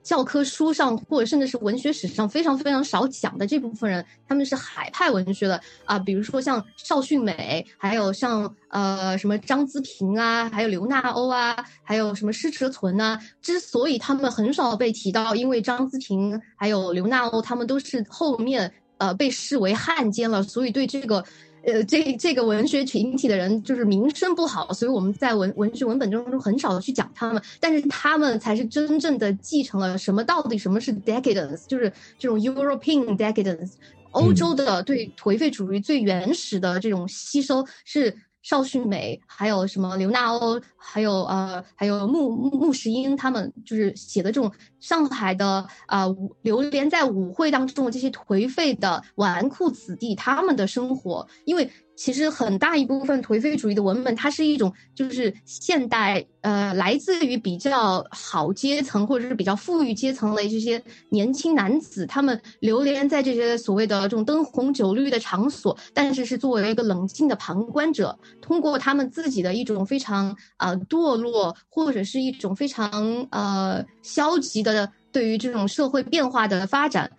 教科书上或者甚至是文学史上非常非常少讲的这部分人，他们是海派文学的啊，比如说像邵洵美，还有像呃什么张资平啊，还有刘纳欧啊，还有什么施哲存啊。之所以他们很少被提到，因为张资平还有刘纳欧他们都是后面呃被视为汉奸了，所以对这个。呃，这这个文学群体的人就是名声不好，所以我们在文文学文本中中很少的去讲他们，但是他们才是真正的继承了什么？到底什么是 decadence？就是这种 European decadence，欧洲的对颓废主义最原始的这种吸收是。邵洵美，还有什么刘纳欧，还有呃，还有穆穆石英，他们就是写的这种上海的啊，流连在舞会当中的这些颓废的纨绔子弟，他们的生活，因为。其实很大一部分颓废主义的文本，它是一种就是现代呃来自于比较好阶层或者是比较富裕阶层的这些年轻男子，他们流连在这些所谓的这种灯红酒绿的场所，但是是作为一个冷静的旁观者，通过他们自己的一种非常呃堕落或者是一种非常呃消极的对于这种社会变化的发展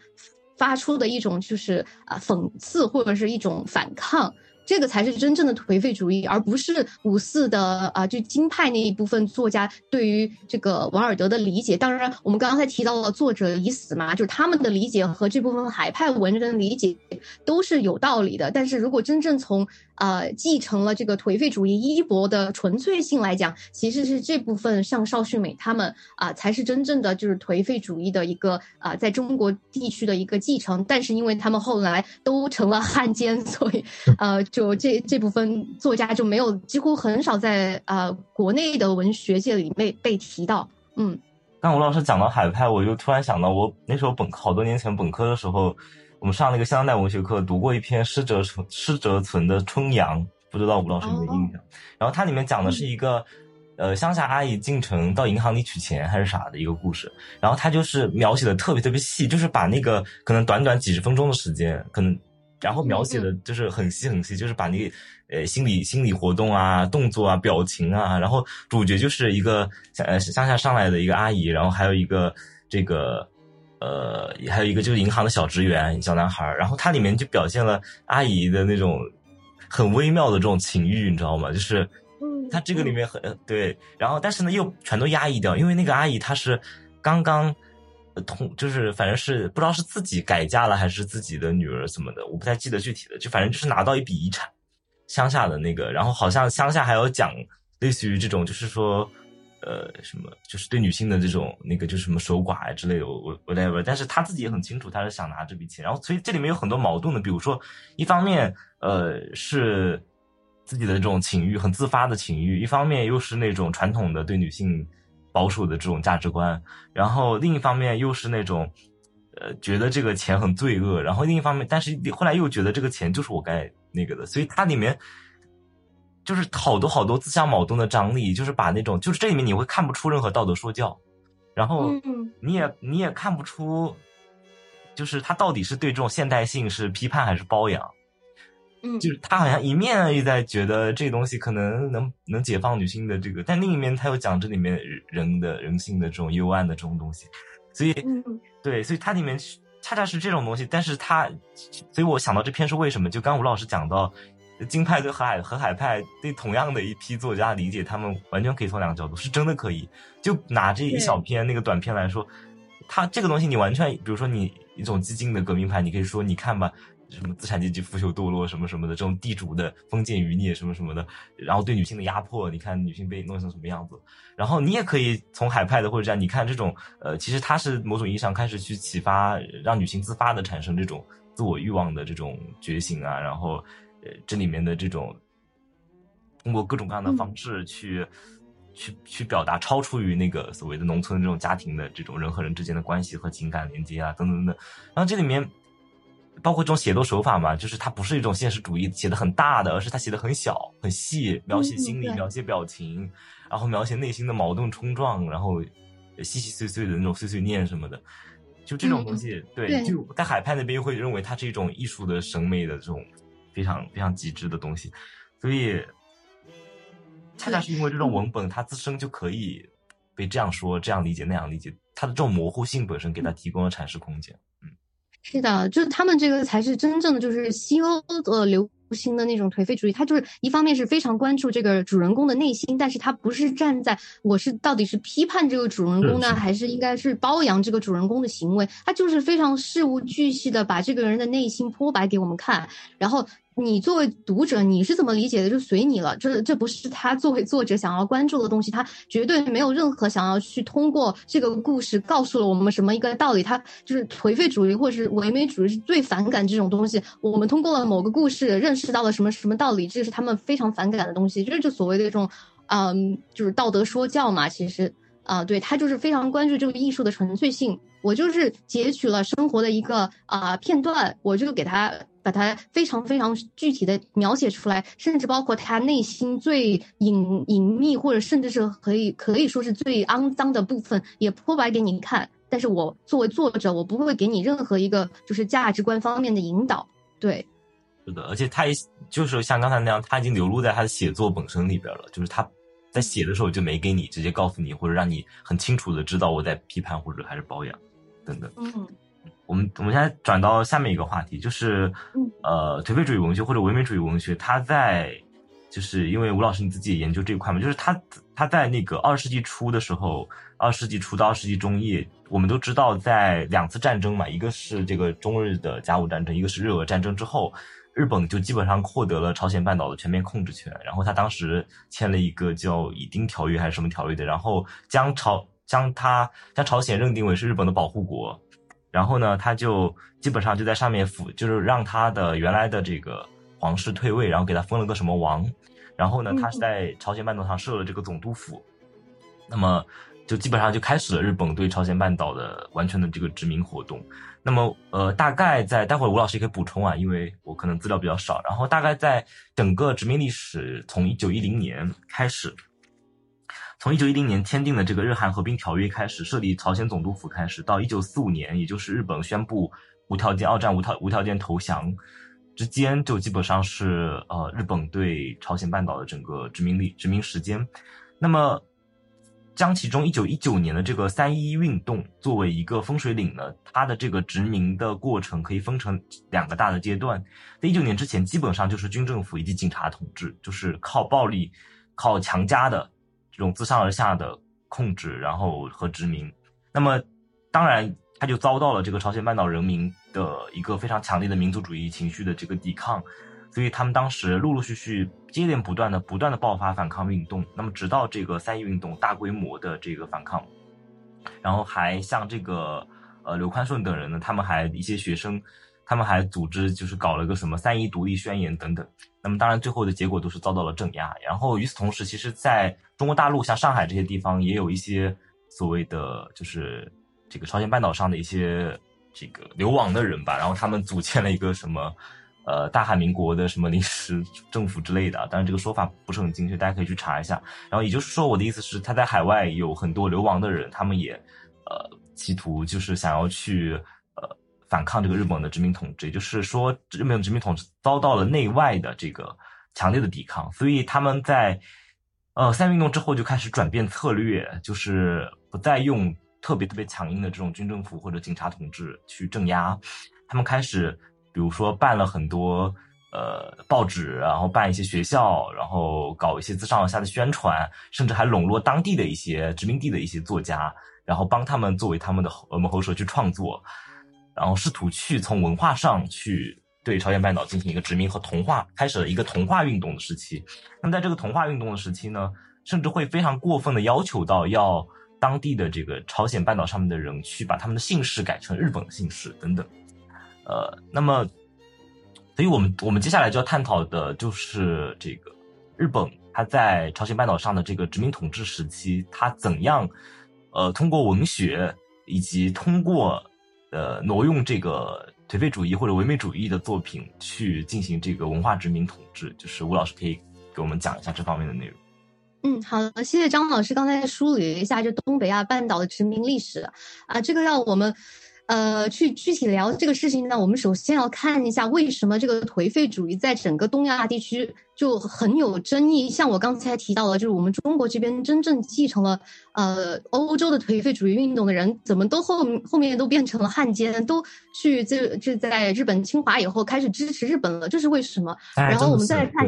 发出的一种就是啊讽刺或者是一种反抗。这个才是真正的颓废主义，而不是五四的啊，就京派那一部分作家对于这个王尔德的理解。当然，我们刚才提到了作者已死嘛，就是他们的理解和这部分海派文人的理解都是有道理的。但是如果真正从呃，继承了这个颓废主义衣钵的纯粹性来讲，其实是这部分像邵绪美他们啊，才是真正的就是颓废主义的一个啊，在中国地区的一个继承。但是因为他们后来都成了汉奸，[laughs] 所以呃，就这这部分作家就没有，几乎很少在呃国内的文学界里被被提到。嗯，刚吴老师讲到海派，我就突然想到，我那时候本好多年前本科的时候。我们上了一个当代文学课，读过一篇施哲存施哲存的《春阳》，不知道吴老师有没有印象？然后它里面讲的是一个，呃，乡下阿姨进城到银行里取钱还是啥的一个故事。然后他就是描写的特别特别细，就是把那个可能短短几十分钟的时间，可能然后描写的就是很细很细，就是把那个呃心理心理活动啊、动作啊、表情啊，然后主角就是一个乡乡下上来的一个阿姨，然后还有一个这个。呃，还有一个就是银行的小职员小男孩然后它里面就表现了阿姨的那种很微妙的这种情欲，你知道吗？就是，他这个里面很对，然后但是呢又全都压抑掉，因为那个阿姨她是刚刚同，就是反正是不知道是自己改嫁了还是自己的女儿什么的，我不太记得具体的，就反正就是拿到一笔遗产，乡下的那个，然后好像乡下还有讲类似于这种，就是说。呃，什么就是对女性的这种那个，就是什么守寡啊之类的，我 whatever。但是他自己也很清楚，他是想拿这笔钱。然后，所以这里面有很多矛盾的，比如说，一方面，呃，是自己的这种情欲，很自发的情欲；一方面又是那种传统的对女性保守的这种价值观。然后另一方面又是那种，呃，觉得这个钱很罪恶。然后另一方面，但是后来又觉得这个钱就是我该那个的。所以它里面。就是好多好多自相矛盾的张力，就是把那种，就是这里面你会看不出任何道德说教，然后你也你也看不出，就是他到底是对这种现代性是批判还是褒扬。嗯，就是他好像一面又在觉得这东西可能能能解放女性的这个，但另一面他又讲这里面人的人性的这种幽暗的这种东西，所以对，所以它里面恰恰是这种东西，但是他，所以我想到这篇是为什么？就刚吴老师讲到，京派对和海和海派对同样的一批作家理解，他们完全可以从两个角度，是真的可以。就拿这一小篇那个短片来说，他这个东西你完全，比如说你一种激进的革命派，你可以说你看吧。什么资产阶级腐朽堕落什么什么的，这种地主的封建余孽什么什么的，然后对女性的压迫，你看女性被弄成什么样子。然后你也可以从海派的或者这样，你看这种呃，其实它是某种意义上开始去启发，让女性自发的产生这种自我欲望的这种觉醒啊。然后呃，这里面的这种通过各种各样的方式去去去表达超出于那个所谓的农村这种家庭的这种人和人之间的关系和情感连接啊等等等等。然后这里面。包括这种写作手法嘛，就是它不是一种现实主义写的很大的，而是它写的很小很细，描写心理，描写表情，然后描写内心的矛盾冲撞，然后细细碎碎的那种碎碎念什么的，就这种东西，对，就在海派那边会认为它是一种艺术的审美的这种非常非常极致的东西，所以恰恰是因为这种文本它自身就可以被这样说、这样理解、那样理解，它的这种模糊性本身给它提供了阐释空间。嗯。是的，就是他们这个才是真正的，就是西欧的流行的那种颓废主义。他就是一方面是非常关注这个主人公的内心，但是他不是站在我是到底是批判这个主人公呢，还是应该是褒扬这个主人公的行为？他就是非常事无巨细的把这个人的内心剖白给我们看，然后。你作为读者，你是怎么理解的？就随你了。这这不是他作为作者想要关注的东西，他绝对没有任何想要去通过这个故事告诉了我们什么一个道理。他就是颓废主义或者是唯美主义是最反感这种东西。我们通过了某个故事认识到了什么什么道理，这是他们非常反感的东西。就是就所谓的这种，嗯，就是道德说教嘛。其实啊，对他就是非常关注这个艺术的纯粹性。我就是截取了生活的一个啊片段，我就给他。把它非常非常具体的描写出来，甚至包括他内心最隐隐秘，或者甚至是可以可以说是最肮脏的部分，也剖白给你看。但是我作为作者，我不会给你任何一个就是价值观方面的引导。对，是的，而且他也就是像刚才那样，他已经流露在他的写作本身里边了。就是他在写的时候就没给你直接告诉你，或者让你很清楚的知道我在批判或者还是保养等等。嗯。我们我们现在转到下面一个话题，就是呃，颓废主义文学或者唯美主义文学，它在就是因为吴老师你自己也研究这一块嘛，就是他他在那个二十世纪初的时候，二十世纪初到二十世纪中叶，我们都知道在两次战争嘛，一个是这个中日的甲午战争，一个是日俄战争之后，日本就基本上获得了朝鲜半岛的全面控制权，然后他当时签了一个叫《以丁条约》还是什么条约的，然后将朝将他将朝鲜认定为是日本的保护国。然后呢，他就基本上就在上面辅，就是让他的原来的这个皇室退位，然后给他封了个什么王。然后呢，他是在朝鲜半岛上设了这个总督府。那么，就基本上就开始了日本对朝鲜半岛的完全的这个殖民活动。那么，呃，大概在待会儿吴老师也可以补充啊，因为我可能资料比较少。然后，大概在整个殖民历史从一九一零年开始。从一九一零年签订的这个日韩和平条约开始，设立朝鲜总督府开始，到一九四五年，也就是日本宣布无条件二战无条无条件投降之间，就基本上是呃日本对朝鲜半岛的整个殖民历殖民时间。那么，将其中一九一九年的这个三一运动作为一个分水岭呢，它的这个殖民的过程可以分成两个大的阶段。在一九年之前，基本上就是军政府以及警察统治，就是靠暴力、靠强加的。这种自上而下的控制，然后和殖民，那么当然他就遭到了这个朝鲜半岛人民的一个非常强烈的民族主义情绪的这个抵抗，所以他们当时陆陆续续接连不断的不断的爆发反抗运动，那么直到这个三一运动大规模的这个反抗，然后还像这个呃刘宽顺等人呢，他们还一些学生。他们还组织，就是搞了个什么三一独立宣言等等。那么当然，最后的结果都是遭到了镇压。然后与此同时，其实在中国大陆，像上海这些地方，也有一些所谓的就是这个朝鲜半岛上的一些这个流亡的人吧。然后他们组建了一个什么呃大韩民国的什么临时政府之类的。当然这个说法不是很精确，大家可以去查一下。然后也就是说，我的意思是，他在海外有很多流亡的人，他们也呃，企图就是想要去呃反抗这个日本的殖民统治，也就是说，日本殖民统治遭到了内外的这个强烈的抵抗，所以他们在呃三运动之后就开始转变策略，就是不再用特别特别强硬的这种军政府或者警察统治去镇压，他们开始比如说办了很多。呃，报纸，然后办一些学校，然后搞一些自上而下的宣传，甚至还笼络当地的一些殖民地的一些作家，然后帮他们作为他们的幕后蛇去创作，然后试图去从文化上去对朝鲜半岛进行一个殖民和同化，开始了一个同化运动的时期。那么在这个同化运动的时期呢，甚至会非常过分的要求到要当地的这个朝鲜半岛上面的人去把他们的姓氏改成日本的姓氏等等。呃，那么。所以我们我们接下来就要探讨的就是这个日本，它在朝鲜半岛上的这个殖民统治时期，它怎样，呃，通过文学以及通过呃挪用这个颓废主义或者唯美主义的作品去进行这个文化殖民统治。就是吴老师可以给我们讲一下这方面的内容。嗯，好，谢谢张老师刚才梳理了一下就东北亚半岛的殖民历史啊，这个让我们。呃，去具体聊这个事情呢，我们首先要看一下为什么这个颓废主义在整个东亚地区就很有争议。像我刚才提到了，就是我们中国这边真正继承了呃欧洲的颓废主义运动的人，怎么都后后面都变成了汉奸，都去这这在日本侵华以后开始支持日本了，这是为什么？然后我们再来看，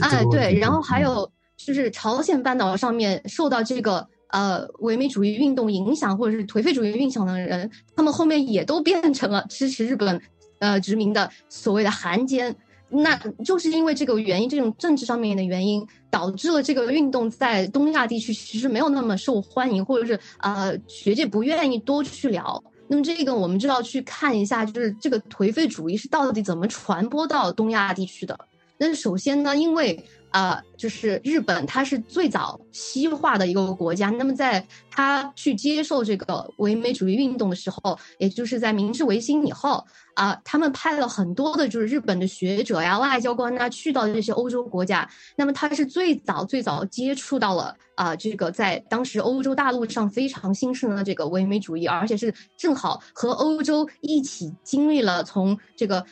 哎，对，然后还有就是朝鲜半岛上面受到这个。呃，唯美主义运动影响或者是颓废主义影响的人，他们后面也都变成了支持日本，呃，殖民的所谓的汉奸。那就是因为这个原因，这种政治上面的原因，导致了这个运动在东亚地区其实没有那么受欢迎，或者是呃，学界不愿意多去聊。那么这个我们就要去看一下，就是这个颓废主义是到底怎么传播到东亚地区的。那首先呢，因为呃，就是日本，它是最早西化的一个国家。那么，在他去接受这个唯美主义运动的时候，也就是在明治维新以后啊，他们派了很多的，就是日本的学者呀、外交官呐，去到这些欧洲国家。那么，他是最早最早接触到了啊，这个在当时欧洲大陆上非常兴盛的这个唯美主义，而且是正好和欧洲一起经历了从这个。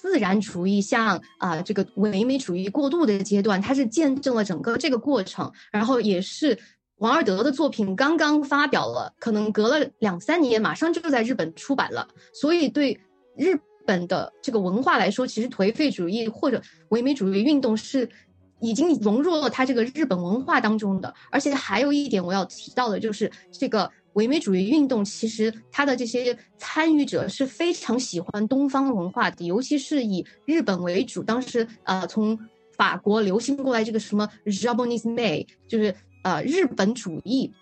自然主义向啊这个唯美主义过渡的阶段，它是见证了整个这个过程，然后也是王尔德的作品刚刚发表了，可能隔了两三年，马上就在日本出版了。所以对日本的这个文化来说，其实颓废主义或者唯美主义运动是已经融入了它这个日本文化当中的。而且还有一点我要提到的就是这个。唯美主义运动其实它的这些参与者是非常喜欢东方文化的，尤其是以日本为主。当时呃，从法国流行过来这个什么 Japanese May，就是呃日本主义。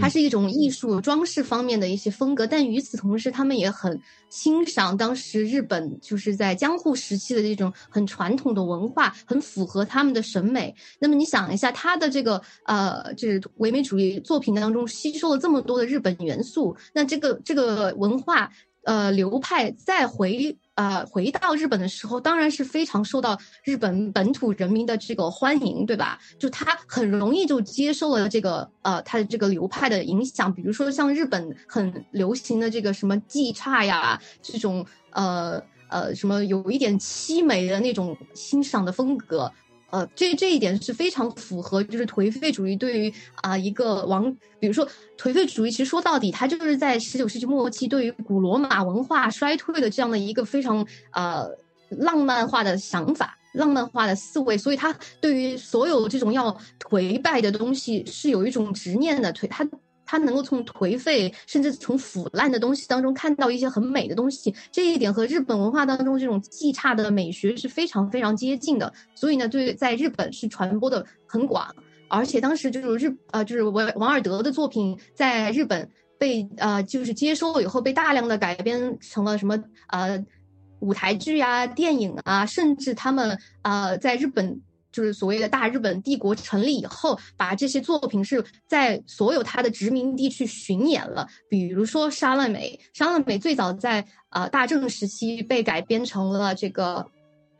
它是一种艺术装饰方面的一些风格，但与此同时，他们也很欣赏当时日本就是在江户时期的这种很传统的文化，很符合他们的审美。那么你想一下，他的这个呃，就是唯美主义作品当中吸收了这么多的日本元素，那这个这个文化呃流派再回。呃，回到日本的时候，当然是非常受到日本本土人民的这个欢迎，对吧？就他很容易就接受了这个呃他的这个流派的影响，比如说像日本很流行的这个什么妓差呀，这种呃呃什么有一点凄美的那种欣赏的风格。呃，这这一点是非常符合，就是颓废主义对于啊一个王，比如说颓废主义，其实说到底，它就是在十九世纪末期对于古罗马文化衰退的这样的一个非常呃浪漫化的想法、浪漫化的思维，所以他对于所有这种要颓败的东西是有一种执念的颓他。他能够从颓废甚至从腐烂的东西当中看到一些很美的东西，这一点和日本文化当中这种寂差的美学是非常非常接近的。所以呢，对在日本是传播的很广，而且当时就是日呃就是王王尔德的作品在日本被呃就是接收了以后，被大量的改编成了什么呃舞台剧啊、电影啊，甚至他们呃在日本。就是所谓的大日本帝国成立以后，把这些作品是在所有他的殖民地去巡演了。比如说《沙乐美》，《沙乐美》最早在呃大正时期被改编成了这个，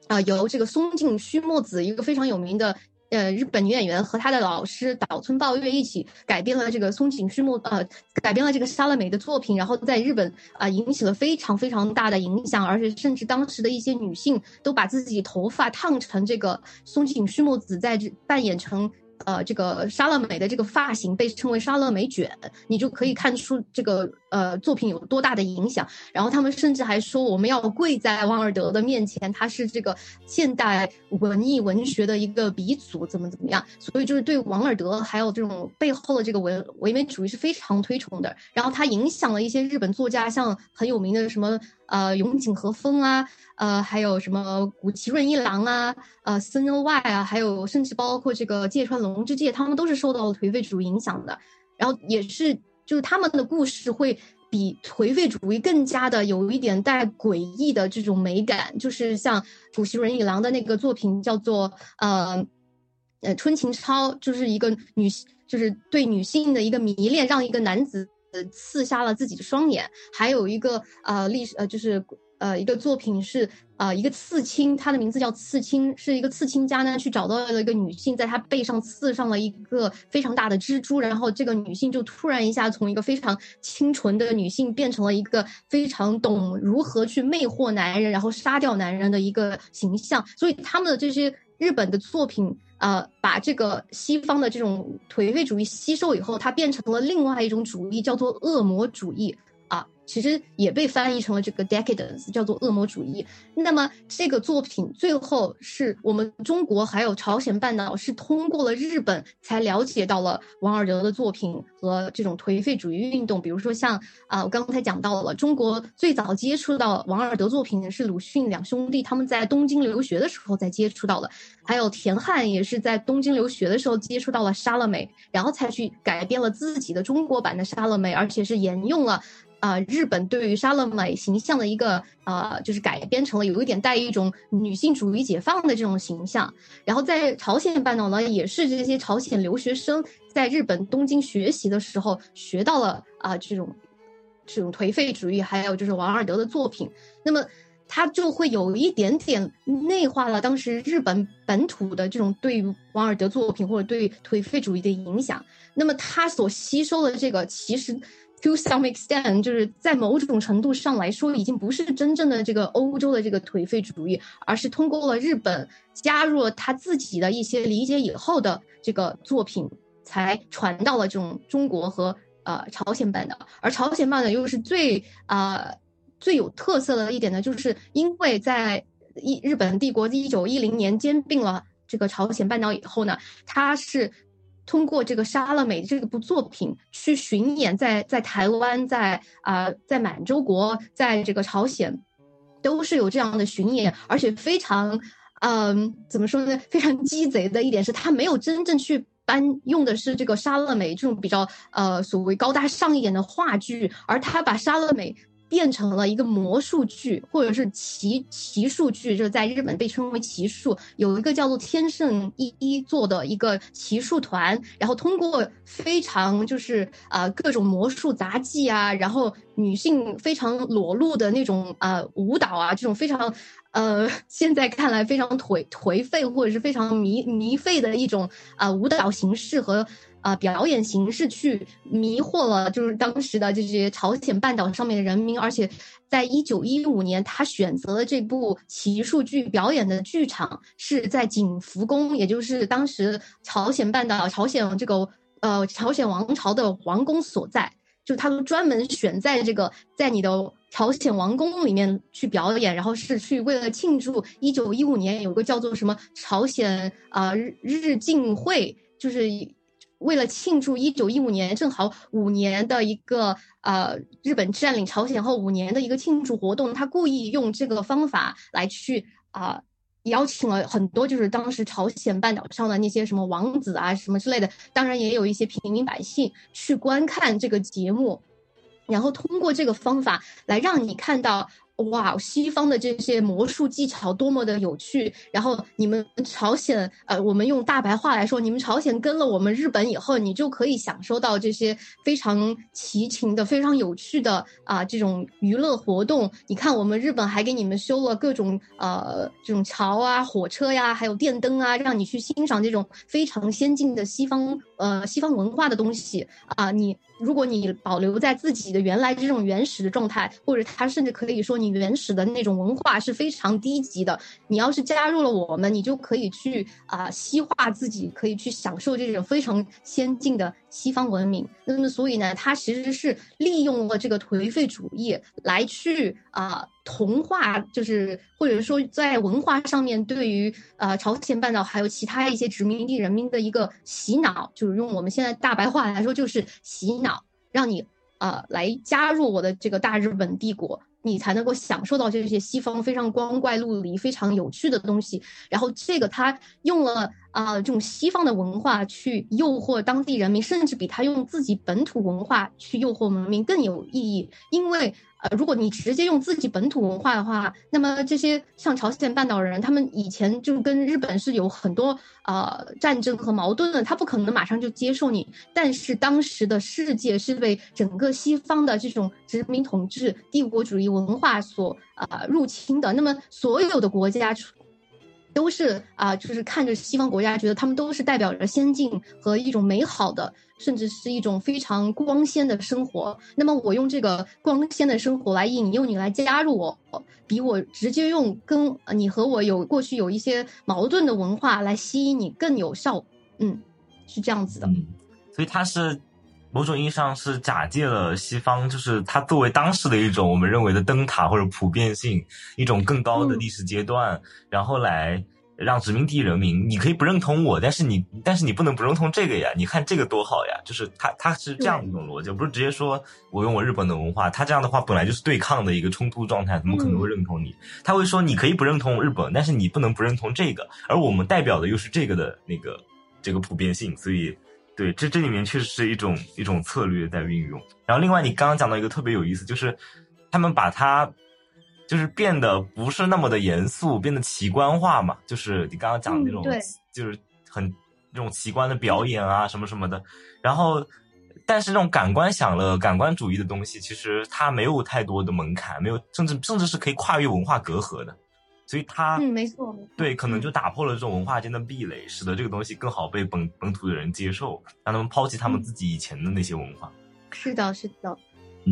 呃由这个松井须墨子一个非常有名的呃，日本女演员和她的老师岛村抱月一起改编了这个松井须木，呃，改编了这个沙乐美的作品，然后在日本啊引起了非常非常大的影响，而且甚至当时的一些女性都把自己头发烫成这个松井须木子在扮演成。呃，这个沙乐美的这个发型被称为沙乐美卷，你就可以看出这个呃作品有多大的影响。然后他们甚至还说，我们要跪在王尔德的面前，他是这个现代文艺文学的一个鼻祖，怎么怎么样。所以就是对王尔德还有这种背后的这个唯唯美主义是非常推崇的。然后他影响了一些日本作家，像很有名的什么。呃，永井和风啊，呃，还有什么古奇润一郎啊，呃，森欧外啊，还有甚至包括这个芥川龙之介，他们都是受到了颓废主义影响的。然后也是，就是他们的故事会比颓废主义更加的有一点带诡异的这种美感。就是像古奇润一郎的那个作品叫做呃呃春情超，就是一个女，就是对女性的一个迷恋，让一个男子。刺瞎了自己的双眼。还有一个呃历史呃，就是呃一个作品是呃一个刺青，他的名字叫刺青，是一个刺青家呢去找到了一个女性，在她背上刺上了一个非常大的蜘蛛，然后这个女性就突然一下从一个非常清纯的女性变成了一个非常懂如何去魅惑男人，然后杀掉男人的一个形象。所以他们的这些日本的作品。呃，把这个西方的这种颓废主义吸收以后，它变成了另外一种主义，叫做恶魔主义。其实也被翻译成了这个 decadence，叫做恶魔主义。那么这个作品最后是我们中国还有朝鲜半岛是通过了日本才了解到了王尔德的作品和这种颓废主义运动。比如说像啊，我刚才讲到了中国最早接触到王尔德作品的是鲁迅两兄弟，他们在东京留学的时候才接触到了。还有田汉也是在东京留学的时候接触到了沙乐美，然后才去改编了自己的中国版的沙乐美，而且是沿用了。啊，日本对于沙乐美形象的一个呃，就是改编成了有一点带一种女性主义解放的这种形象。然后在朝鲜半岛呢，也是这些朝鲜留学生在日本东京学习的时候，学到了啊这种这种颓废主义，还有就是王尔德的作品。那么他就会有一点点内化了当时日本本土的这种对于王尔德作品或者对颓废主义的影响。那么他所吸收的这个其实。To some extent，就是在某种程度上来说，已经不是真正的这个欧洲的这个颓废主义，而是通过了日本加入了他自己的一些理解以后的这个作品，才传到了这种中国和呃朝鲜半岛。而朝鲜半岛又是最啊最有特色的一点呢，就是因为在一日本帝国一九一零年兼并了这个朝鲜半岛以后呢，它是。通过这个沙乐美这部作品去巡演，在在台湾，在啊，在满洲国，在这个朝鲜，都是有这样的巡演，而且非常，嗯，怎么说呢？非常鸡贼的一点是，他没有真正去搬用的是这个沙乐美这种比较呃所谓高大上一点的话剧，而他把沙乐美。变成了一个魔术剧，或者是奇奇术剧，就是在日本被称为奇术。有一个叫做天圣一一做的一个奇术团，然后通过非常就是啊各种魔术杂技啊，然后女性非常裸露的那种啊舞蹈啊，这种非常呃 [laughs] 现在看来非常颓颓废或者是非常迷迷废的一种啊舞蹈形式和。啊，表演形式去迷惑了，就是当时的这些朝鲜半岛上面的人民，而且在一九一五年，他选择了这部奇术剧表演的剧场是在景福宫，也就是当时朝鲜半岛朝鲜这个呃朝鲜王朝的王宫所在，就他们专门选在这个在你的朝鲜王宫里面去表演，然后是去为了庆祝一九一五年有个叫做什么朝鲜啊日日进会，就是。为了庆祝一九一五年正好五年的一个呃日本占领朝鲜后五年的一个庆祝活动，他故意用这个方法来去啊邀请了很多就是当时朝鲜半岛上的那些什么王子啊什么之类的，当然也有一些平民百姓去观看这个节目，然后通过这个方法来让你看到哇，西方的这些魔术技巧多么的有趣。然后你们朝鲜，呃，我们用大白话来说，你们朝鲜跟了我们日本以后，你就可以享受到这些非常奇情的、非常有趣的啊这种娱乐活动。你看，我们日本还给你们修了各种呃这种桥啊、火车呀，还有电灯啊，让你去欣赏这种非常先进的西方呃西方文化的东西啊。你如果你保留在自己的原来这种原始的状态，或者他甚至可以说你原始的那种文化是非常低级的。你要是加入了我们，你就可以去啊西化自己，可以去享受这种非常先进的西方文明。那么所以呢，他其实是利用了这个颓废主义来去啊同化，就是或者说在文化上面对于呃朝鲜半岛还有其他一些殖民地人民的一个洗脑，就是用我们现在大白话来说，就是洗脑，让你啊来加入我的这个大日本帝国。你才能够享受到这些西方非常光怪陆离、非常有趣的东西。然后这个他用了啊这种西方的文化去诱惑当地人民，甚至比他用自己本土文化去诱惑人民更有意义，因为。呃，如果你直接用自己本土文化的话，那么这些像朝鲜半岛人，他们以前就跟日本是有很多呃战争和矛盾的，他不可能马上就接受你。但是当时的世界是被整个西方的这种殖民统治、帝国主义文化所呃入侵的，那么所有的国家都是啊，就是看着西方国家，觉得他们都是代表着先进和一种美好的。甚至是一种非常光鲜的生活。那么，我用这个光鲜的生活来引诱你来加入我，比我直接用跟你和我有过去有一些矛盾的文化来吸引你更有效。嗯，是这样子的。嗯，所以他是某种意义上是假借了西方，就是它作为当时的一种我们认为的灯塔或者普遍性，一种更高的历史阶段，然后来。让殖民地人民，你可以不认同我，但是你，但是你不能不认同这个呀。你看这个多好呀，就是他他是这样一种逻辑，不是直接说我用我日本的文化，他这样的话本来就是对抗的一个冲突状态，怎么可能会认同你？他会说你可以不认同日本，但是你不能不认同这个，而我们代表的又是这个的那个这个普遍性，所以对这这里面确实是一种一种策略在运用。然后另外你刚刚讲到一个特别有意思，就是他们把它。就是变得不是那么的严肃，变得奇观化嘛。就是你刚刚讲的那种，就是很那种奇观的表演啊，什么什么的。然后，但是这种感官享乐、感官主义的东西，其实它没有太多的门槛，没有，甚至甚至是可以跨越文化隔阂的。所以它，嗯，没错，对，可能就打破了这种文化间的壁垒，使得这个东西更好被本本土的人接受，让他们抛弃他们自己以前的那些文化。是的，是的。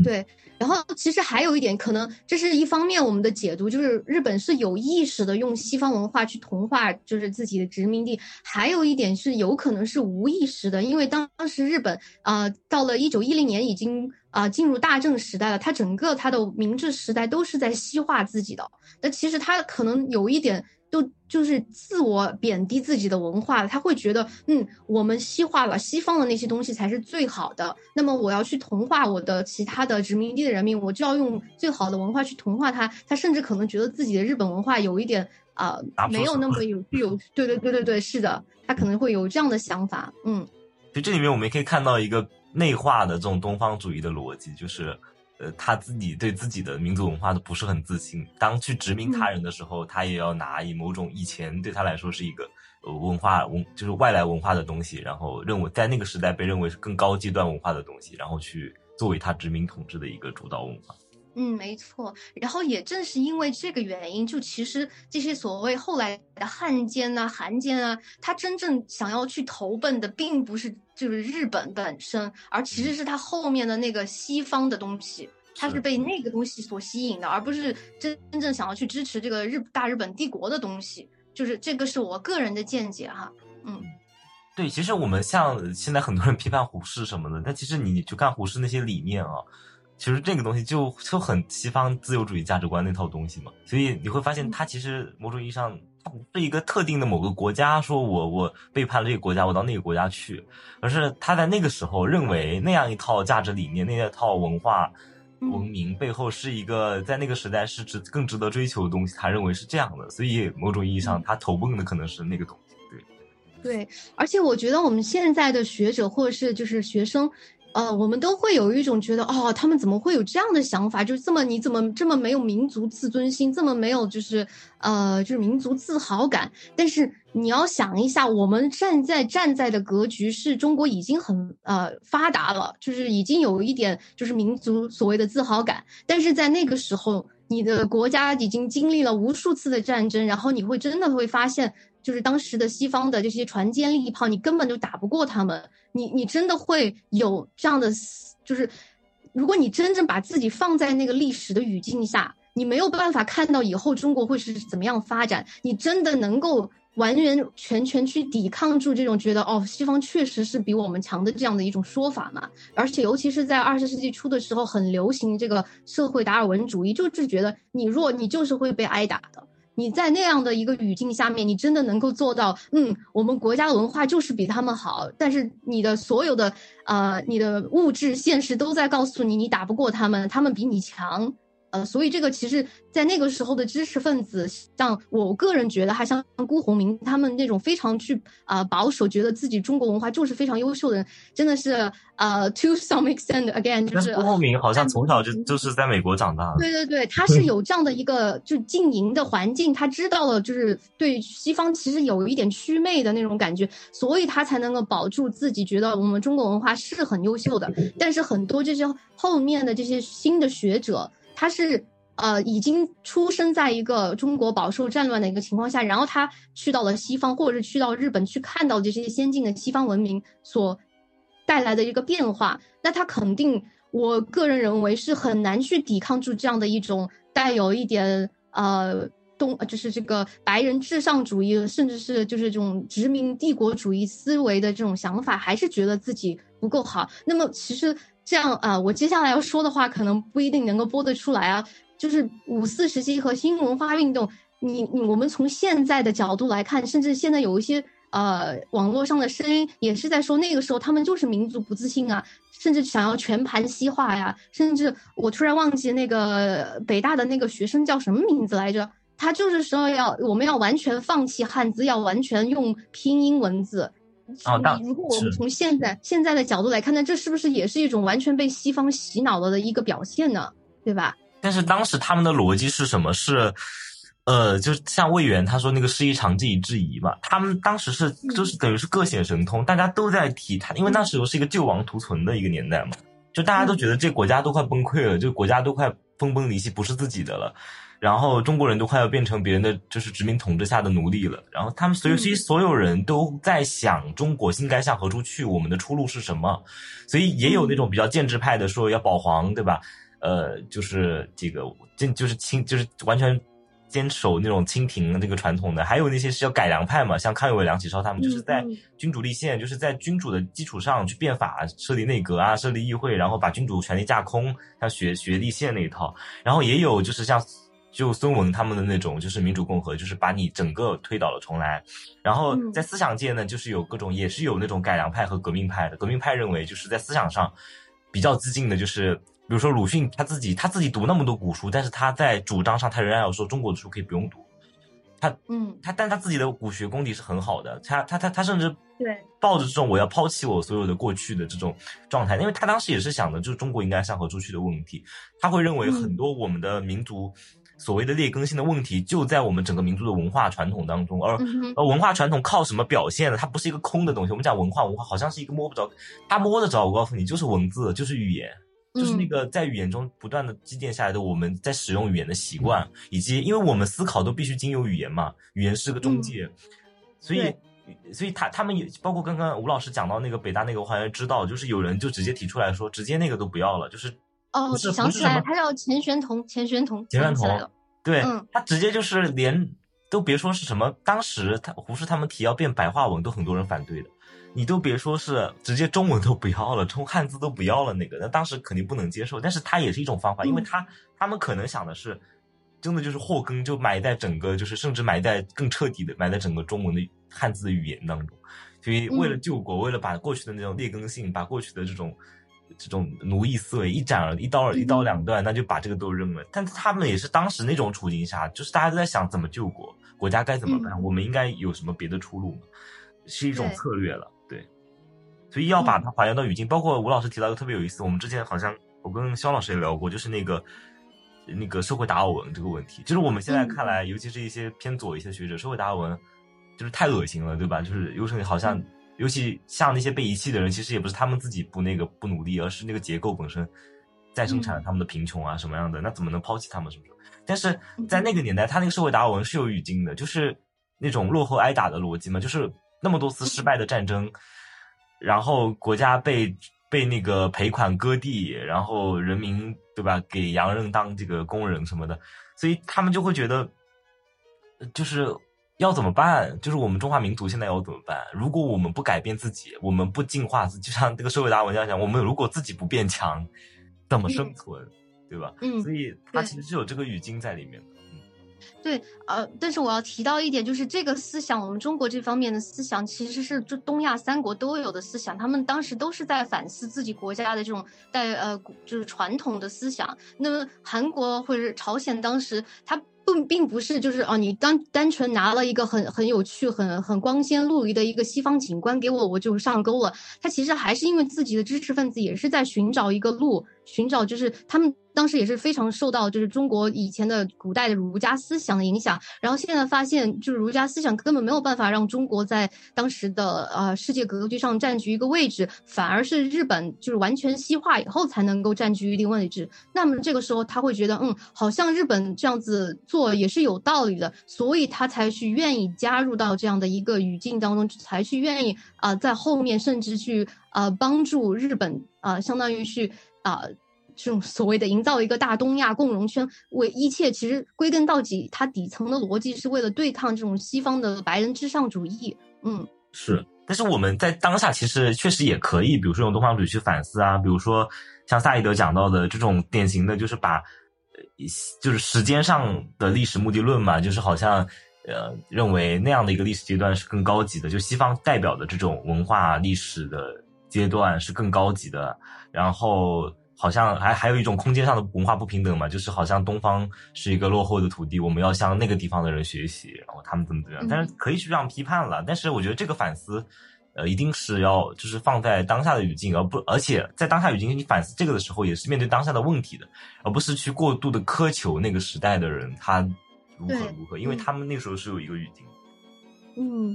对，然后其实还有一点，可能这是一方面，我们的解读就是日本是有意识的用西方文化去同化，就是自己的殖民地；还有一点是有可能是无意识的，因为当当时日本啊，到了一九一零年已经啊进入大正时代了，它整个它的明治时代都是在西化自己的，那其实它可能有一点。都就是自我贬低自己的文化，他会觉得，嗯，我们西化了，西方的那些东西才是最好的。那么我要去同化我的其他的殖民地的人民，我就要用最好的文化去同化他。他甚至可能觉得自己的日本文化有一点啊，没有那么有具有，对对对对对，是的，他可能会有这样的想法。嗯，就这里面我们也可以看到一个内化的这种东方主义的逻辑，就是。呃，他自己对自己的民族文化都不是很自信。当去殖民他人的时候，他也要拿以某种以前对他来说是一个呃文化文，就是外来文化的东西，然后认为在那个时代被认为是更高阶段文化的东西，然后去作为他殖民统治的一个主导文化。嗯，没错。然后也正是因为这个原因，就其实这些所谓后来的汉奸啊、韩奸啊，他真正想要去投奔的，并不是就是日本本身，而其实是他后面的那个西方的东西，他是被那个东西所吸引的，而不是真真正想要去支持这个日大日本帝国的东西。就是这个是我个人的见解哈。嗯，对，其实我们像现在很多人批判胡适什么的，但其实你去看胡适那些理念啊。其实这个东西就就很西方自由主义价值观那套东西嘛，所以你会发现，它其实某种意义上，它不是一个特定的某个国家，说我我背叛了这个国家，我到那个国家去，而是他在那个时候认为那样一套价值理念、那一套文化文明背后是一个在那个时代是值更值得追求的东西，他认为是这样的，所以某种意义上，他投奔的可能是那个东西，对。对，而且我觉得我们现在的学者或者是就是学生。呃，我们都会有一种觉得，哦，他们怎么会有这样的想法？就是这么你怎么这么没有民族自尊心，这么没有就是呃就是民族自豪感？但是你要想一下，我们站在站在的格局是中国已经很呃发达了，就是已经有一点就是民族所谓的自豪感，但是在那个时候。你的国家已经经历了无数次的战争，然后你会真的会发现，就是当时的西方的这些船坚利炮，你根本就打不过他们。你你真的会有这样的，就是如果你真正把自己放在那个历史的语境下，你没有办法看到以后中国会是怎么样发展。你真的能够。完完全全去抵抗住这种觉得哦，西方确实是比我们强的这样的一种说法嘛？而且尤其是在二十世纪初的时候，很流行这个社会达尔文主义，就是觉得你弱，你就是会被挨打的。你在那样的一个语境下面，你真的能够做到，嗯，我们国家的文化就是比他们好，但是你的所有的呃，你的物质现实都在告诉你，你打不过他们，他们比你强。呃，所以这个其实，在那个时候的知识分子，像我个人觉得，还像辜鸿铭他们那种非常去啊保守，觉得自己中国文化就是非常优秀的人，真的是呃，to some extent again，就是辜鸿铭好像从小就就是在美国长大的。对对对，他是有这样的一个就经营的环境，他知道了就是对西方其实有一点祛魅的那种感觉，所以他才能够保住自己，觉得我们中国文化是很优秀的。但是很多这些后面的这些新的学者。他是呃已经出生在一个中国饱受战乱的一个情况下，然后他去到了西方，或者是去到日本去看到这些先进的西方文明所带来的一个变化，那他肯定，我个人认为是很难去抵抗住这样的一种带有一点呃东就是这个白人至上主义，甚至是就是这种殖民帝国主义思维的这种想法，还是觉得自己不够好。那么其实。这样啊，我接下来要说的话可能不一定能够播得出来啊。就是五四时期和新文化运动，你你我们从现在的角度来看，甚至现在有一些呃网络上的声音也是在说，那个时候他们就是民族不自信啊，甚至想要全盘西化呀。甚至我突然忘记那个北大的那个学生叫什么名字来着，他就是说要我们要完全放弃汉字，要完全用拼音文字。哦，如果我们从现在现在的角度来看，那这是不是也是一种完全被西方洗脑了的一个表现呢？对吧？但是当时他们的逻辑是什么？是，呃，就像魏源他说那个师夷长技以制夷嘛，他们当时是就是等于是各显神通，大家都在提他，因为那时候是一个救亡图存的一个年代嘛，就大家都觉得这国家都快崩溃了，就国家都快分崩离析，不是自己的了。然后中国人都快要变成别人的就是殖民统治下的奴隶了。然后他们所有其实所有人都在想中国应该向何处去，我们的出路是什么？所以也有那种比较建制派的说要保皇，对吧？呃，就是这个坚就是清就是完全坚守那种清廷那个传统的。还有那些是要改良派嘛，像康有为、梁启超他们，就是在君主立宪，就是在君主的基础上去变法，设立内阁啊，设立议会，然后把君主权力架空，像学学立宪那一套。然后也有就是像。就孙文他们的那种，就是民主共和，就是把你整个推倒了重来。然后在思想界呢，就是有各种，也是有那种改良派和革命派的。革命派认为，就是在思想上比较激进的，就是比如说鲁迅他自己，他自己读那么多古书，但是他在主张上，他仍然要说中国的书可以不用读。他嗯，他但他自己的古学功底是很好的。他他他他甚至对抱着这种我要抛弃我所有的过去的这种状态，因为他当时也是想的，就是中国应该向何处去的问题。他会认为很多我们的民族。所谓的劣根性的问题，就在我们整个民族的文化传统当中，而而文化传统靠什么表现呢？它不是一个空的东西。我们讲文化，文化好像是一个摸不着，它摸得着。我告诉你，就是文字，就是语言，就是那个在语言中不断的积淀下来的我们在使用语言的习惯，以及因为我们思考都必须经由语言嘛，语言是个中介，所以所以他他们也包括刚刚吴老师讲到那个北大那个，我好像知道，就是有人就直接提出来说，直接那个都不要了，就是。哦，想起来，他叫钱玄同，钱玄同，钱玄同，对他直接就是连都别说是什么，当时他胡适他们提要变白话文，都很多人反对的，你都别说是直接中文都不要了，中汉字都不要了，那个那当时肯定不能接受，但是他也是一种方法，因为他他们可能想的是，真的就是祸根就埋在整个，就是甚至埋在更彻底的埋在整个中文的汉字的语言当中，所以为了救国，为了把过去的那种劣根性，把过去的这种。这种奴役思维一斩而一刀一刀两断，那就把这个都扔了。但他们也是当时那种处境下，就是大家都在想怎么救国，国家该怎么办，我们应该有什么别的出路吗？是一种策略了，对。所以要把它还原到语境。包括吴老师提到一个特别有意思，我们之前好像我跟肖老师也聊过，就是那个那个社会达尔文这个问题，就是我们现在看来，尤其是一些偏左一些学者，社会达尔文就是太恶心了，对吧？就是有时候好像，尤其像那些被遗弃的人，其实也不是他们自己不那个不努力，而是那个结构本身在生产他们的贫穷啊什么样的，那怎么能抛弃他们？是不是？但是在那个年代，他那个社会达尔文是有语境的，就是那种落后挨打的逻辑嘛，就是那么多次失败的战争，然后国家被被那个赔款割地，然后人民对吧，给洋人当这个工人什么的，所以他们就会觉得，就是要怎么办？就是我们中华民族现在要怎么办？如果我们不改变自己，我们不进化，就像这个社会达尔文这样讲，我们如果自己不变强，怎么生存？对吧？嗯，所以它其实是有这个语境在里面的。嗯，[laughs] 对，呃，但是我要提到一点，就是这个思想，我们中国这方面的思想，其实是就东亚三国都有的思想，他们当时都是在反思自己国家的这种带呃，就是传统的思想。那么韩国或者朝鲜当时，他不并不是就是哦，你单单纯拿了一个很很有趣、很很光鲜陆离的一个西方景观给我，我就上钩了。他其实还是因为自己的知识分子也是在寻找一个路，寻找就是他们。当时也是非常受到就是中国以前的古代的儒家思想的影响，然后现在发现就是儒家思想根本没有办法让中国在当时的呃世界格局上占据一个位置，反而是日本就是完全西化以后才能够占据一定位置。那么这个时候他会觉得，嗯，好像日本这样子做也是有道理的，所以他才去愿意加入到这样的一个语境当中，才去愿意啊在后面甚至去啊帮助日本啊，相当于去啊。这种所谓的营造一个大东亚共荣圈，为一切其实归根到底，它底层的逻辑是为了对抗这种西方的白人至上主义。嗯，是。但是我们在当下其实确实也可以，比如说用东方主义去反思啊，比如说像萨义德讲到的这种典型的，就是把，就是时间上的历史目的论嘛，就是好像呃认为那样的一个历史阶段是更高级的，就西方代表的这种文化历史的阶段是更高级的，然后。好像还还有一种空间上的文化不平等嘛，就是好像东方是一个落后的土地，我们要向那个地方的人学习，然后他们怎么怎么样。但是可以去这样批判了，但是我觉得这个反思，呃，一定是要就是放在当下的语境，而不而且在当下语境你反思这个的时候，也是面对当下的问题的，而不是去过度的苛求那个时代的人他如何如何，因为他们那个时候是有一个语境。嗯。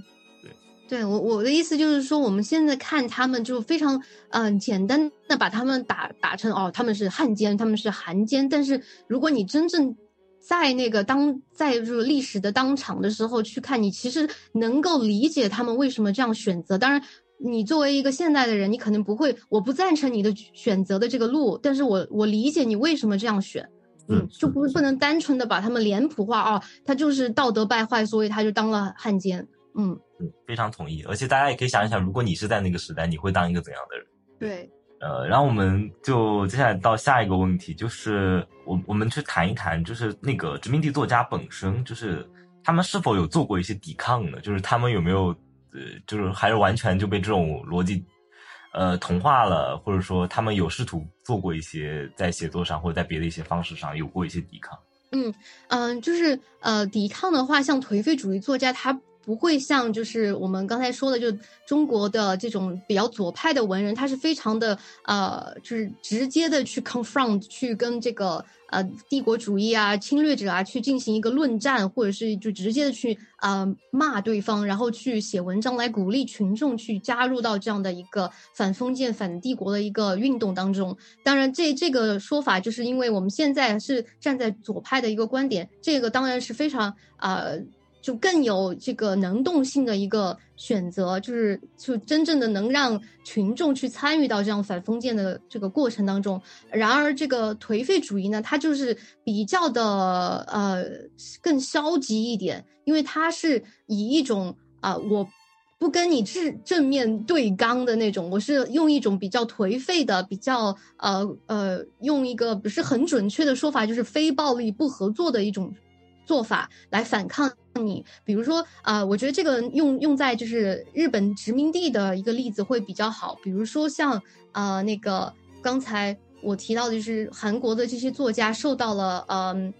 对我我的意思就是说，我们现在看他们就非常嗯简单的把他们打打成哦，他们是汉奸，他们是韩奸。但是如果你真正在那个当在就是历史的当场的时候去看，你其实能够理解他们为什么这样选择。当然，你作为一个现代的人，你可能不会，我不赞成你的选择的这个路，但是我我理解你为什么这样选。嗯，就不不能单纯的把他们脸谱化哦，他就是道德败坏，所以他就当了汉奸。嗯。非常同意，而且大家也可以想一想，如果你是在那个时代，你会当一个怎样的人？对，呃，然后我们就接下来到下一个问题，就是我我们去谈一谈，就是那个殖民地作家本身，就是他们是否有做过一些抵抗呢？就是他们有没有，呃，就是还是完全就被这种逻辑，呃，同化了，或者说他们有试图做过一些在写作上或者在别的一些方式上有过一些抵抗？嗯嗯，就是呃，抵抗的话，像颓废主义作家他。不会像就是我们刚才说的，就中国的这种比较左派的文人，他是非常的呃，就是直接的去 confront，去跟这个呃帝国主义啊、侵略者啊去进行一个论战，或者是就直接的去呃骂对方，然后去写文章来鼓励群众去加入到这样的一个反封建、反帝国的一个运动当中。当然，这这个说法就是因为我们现在是站在左派的一个观点，这个当然是非常呃。就更有这个能动性的一个选择，就是就真正的能让群众去参与到这样反封建的这个过程当中。然而，这个颓废主义呢，它就是比较的呃更消极一点，因为它是以一种啊我不跟你正正面对刚的那种，我是用一种比较颓废的、比较呃呃用一个不是很准确的说法，就是非暴力不合作的一种做法来反抗。你比如说啊，我觉得这个用用在就是日本殖民地的一个例子会比较好。比如说像啊那个刚才我提到的就是韩国的这些作家受到了嗯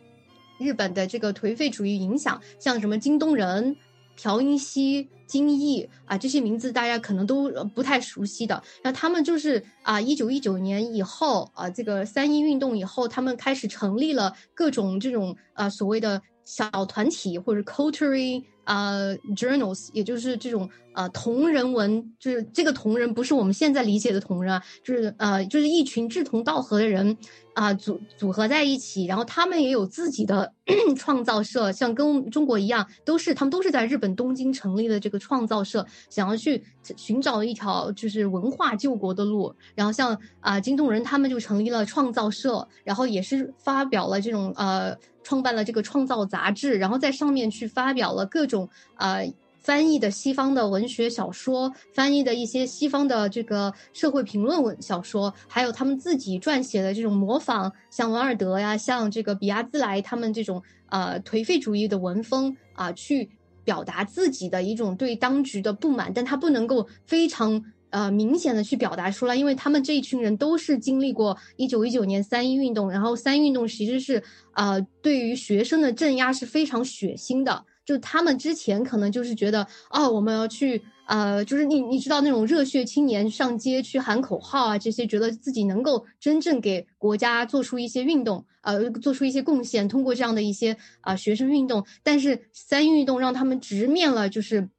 日本的这个颓废主义影响，像什么金东仁、朴英熙、金毅啊，这些名字大家可能都不太熟悉的。那他们就是啊，一九一九年以后啊，这个三一运动以后，他们开始成立了各种这种啊所谓的小团体或者 culture 呃，journals，也就是这种呃同人文，就是这个同人不是我们现在理解的同人啊，就是呃就是一群志同道合的人啊组组合在一起，然后他们也有自己的 [coughs] 创造社，像跟中国一样，都是他们都是在日本东京成立的这个创造社，想要去寻找一条就是文化救国的路。然后像啊金动人他们就成立了创造社，然后也是发表了这种呃。创办了这个创造杂志，然后在上面去发表了各种呃翻译的西方的文学小说，翻译的一些西方的这个社会评论文小说，还有他们自己撰写的这种模仿，像王尔德呀，像这个比亚兹莱他们这种呃颓废主义的文风啊，去表达自己的一种对当局的不满，但他不能够非常。呃，明显的去表达出来，因为他们这一群人都是经历过一九一九年三一运动，然后三一运动其实是呃对于学生的镇压是非常血腥的，就他们之前可能就是觉得哦，我们要去呃，就是你你知道那种热血青年上街去喊口号啊，这些觉得自己能够真正给国家做出一些运动，呃，做出一些贡献，通过这样的一些啊学生运动，但是三运动让他们直面了就是。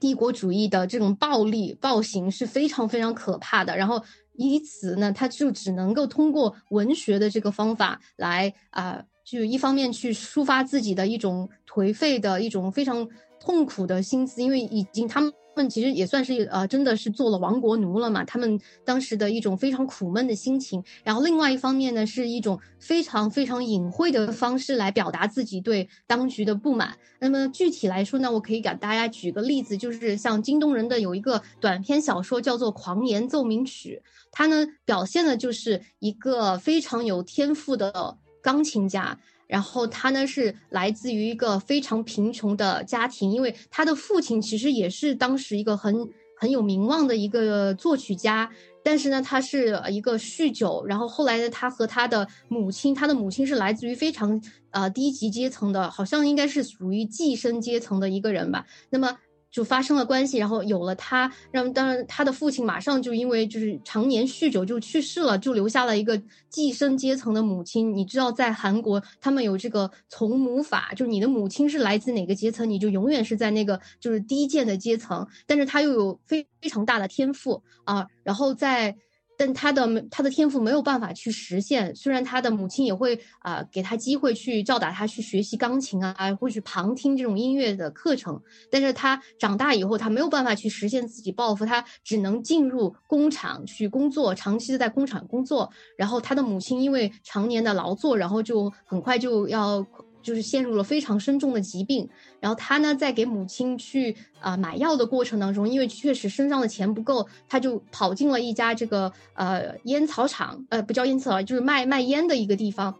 帝国主义的这种暴力暴行是非常非常可怕的，然后以此呢，他就只能够通过文学的这个方法来啊，就一方面去抒发自己的一种颓废的一种非常痛苦的心思，因为已经他们。其实也算是呃，真的是做了亡国奴了嘛。他们当时的一种非常苦闷的心情，然后另外一方面呢，是一种非常非常隐晦的方式来表达自己对当局的不满。那么具体来说呢，我可以给大家举个例子，就是像京东人的有一个短篇小说叫做《狂言奏鸣曲》，它呢表现的就是一个非常有天赋的钢琴家。然后他呢是来自于一个非常贫穷的家庭，因为他的父亲其实也是当时一个很很有名望的一个作曲家，但是呢他是一个酗酒，然后后来呢他和他的母亲，他的母亲是来自于非常呃低级阶层的，好像应该是属于寄生阶层的一个人吧，那么。就发生了关系，然后有了他，让当然他的父亲马上就因为就是常年酗酒就去世了，就留下了一个寄生阶层的母亲。你知道，在韩国他们有这个从母法，就是你的母亲是来自哪个阶层，你就永远是在那个就是低贱的阶层。但是他又有非非常大的天赋啊，然后在。但他的他的天赋没有办法去实现，虽然他的母亲也会啊给他机会去教导他去学习钢琴啊，或许旁听这种音乐的课程，但是他长大以后他没有办法去实现自己抱负，他只能进入工厂去工作，长期的在工厂工作，然后他的母亲因为常年的劳作，然后就很快就要。就是陷入了非常深重的疾病，然后他呢，在给母亲去啊买药的过程当中，因为确实身上的钱不够，他就跑进了一家这个呃烟草厂，呃不叫烟草，就是卖卖烟的一个地方，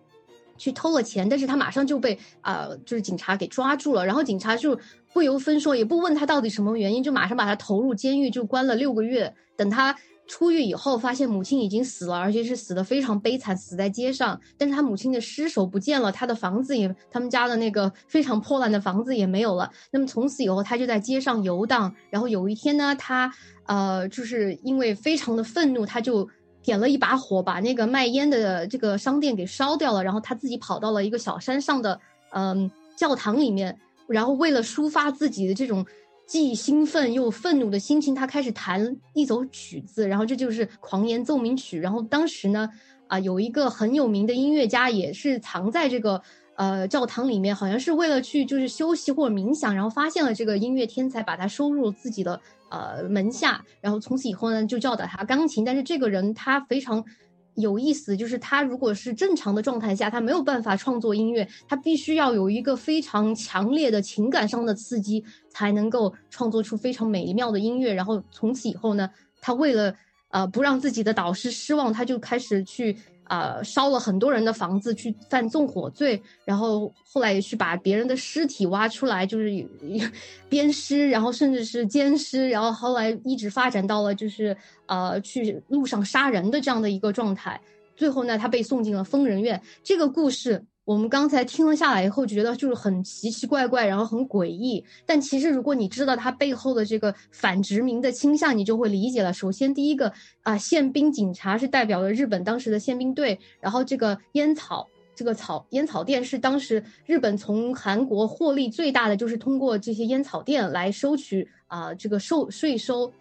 去偷了钱，但是他马上就被啊就是警察给抓住了，然后警察就不由分说，也不问他到底什么原因，就马上把他投入监狱，就关了六个月，等他。出狱以后，发现母亲已经死了，而且是死的非常悲惨，死在街上。但是他母亲的尸首不见了，他的房子也，他们家的那个非常破烂的房子也没有了。那么从此以后，他就在街上游荡。然后有一天呢，他呃，就是因为非常的愤怒，他就点了一把火，把那个卖烟的这个商店给烧掉了。然后他自己跑到了一个小山上的嗯教堂里面，然后为了抒发自己的这种。既兴奋又愤怒的心情，他开始弹一首曲子，然后这就是《狂言奏鸣曲》。然后当时呢，啊，有一个很有名的音乐家也是藏在这个呃教堂里面，好像是为了去就是休息或者冥想，然后发现了这个音乐天才，把他收入自己的呃门下，然后从此以后呢就教导他钢琴。但是这个人他非常。有意思，就是他如果是正常的状态下，他没有办法创作音乐，他必须要有一个非常强烈的情感上的刺激，才能够创作出非常美妙的音乐。然后从此以后呢，他为了呃不让自己的导师失望，他就开始去。啊，烧了很多人的房子去犯纵火罪，然后后来也去把别人的尸体挖出来，就是 [laughs] 鞭尸，然后甚至是奸尸，然后后来一直发展到了就是呃去路上杀人的这样的一个状态。最后呢，他被送进了疯人院。这个故事我们刚才听了下来以后，觉得就是很奇奇怪怪，然后很诡异。但其实如果你知道它背后的这个反殖民的倾向，你就会理解了。首先，第一个啊，宪兵警察是代表了日本当时的宪兵队，然后这个烟草，这个草烟草店是当时日本从韩国获利最大的，就是通过这些烟草店来收取啊这个收税收。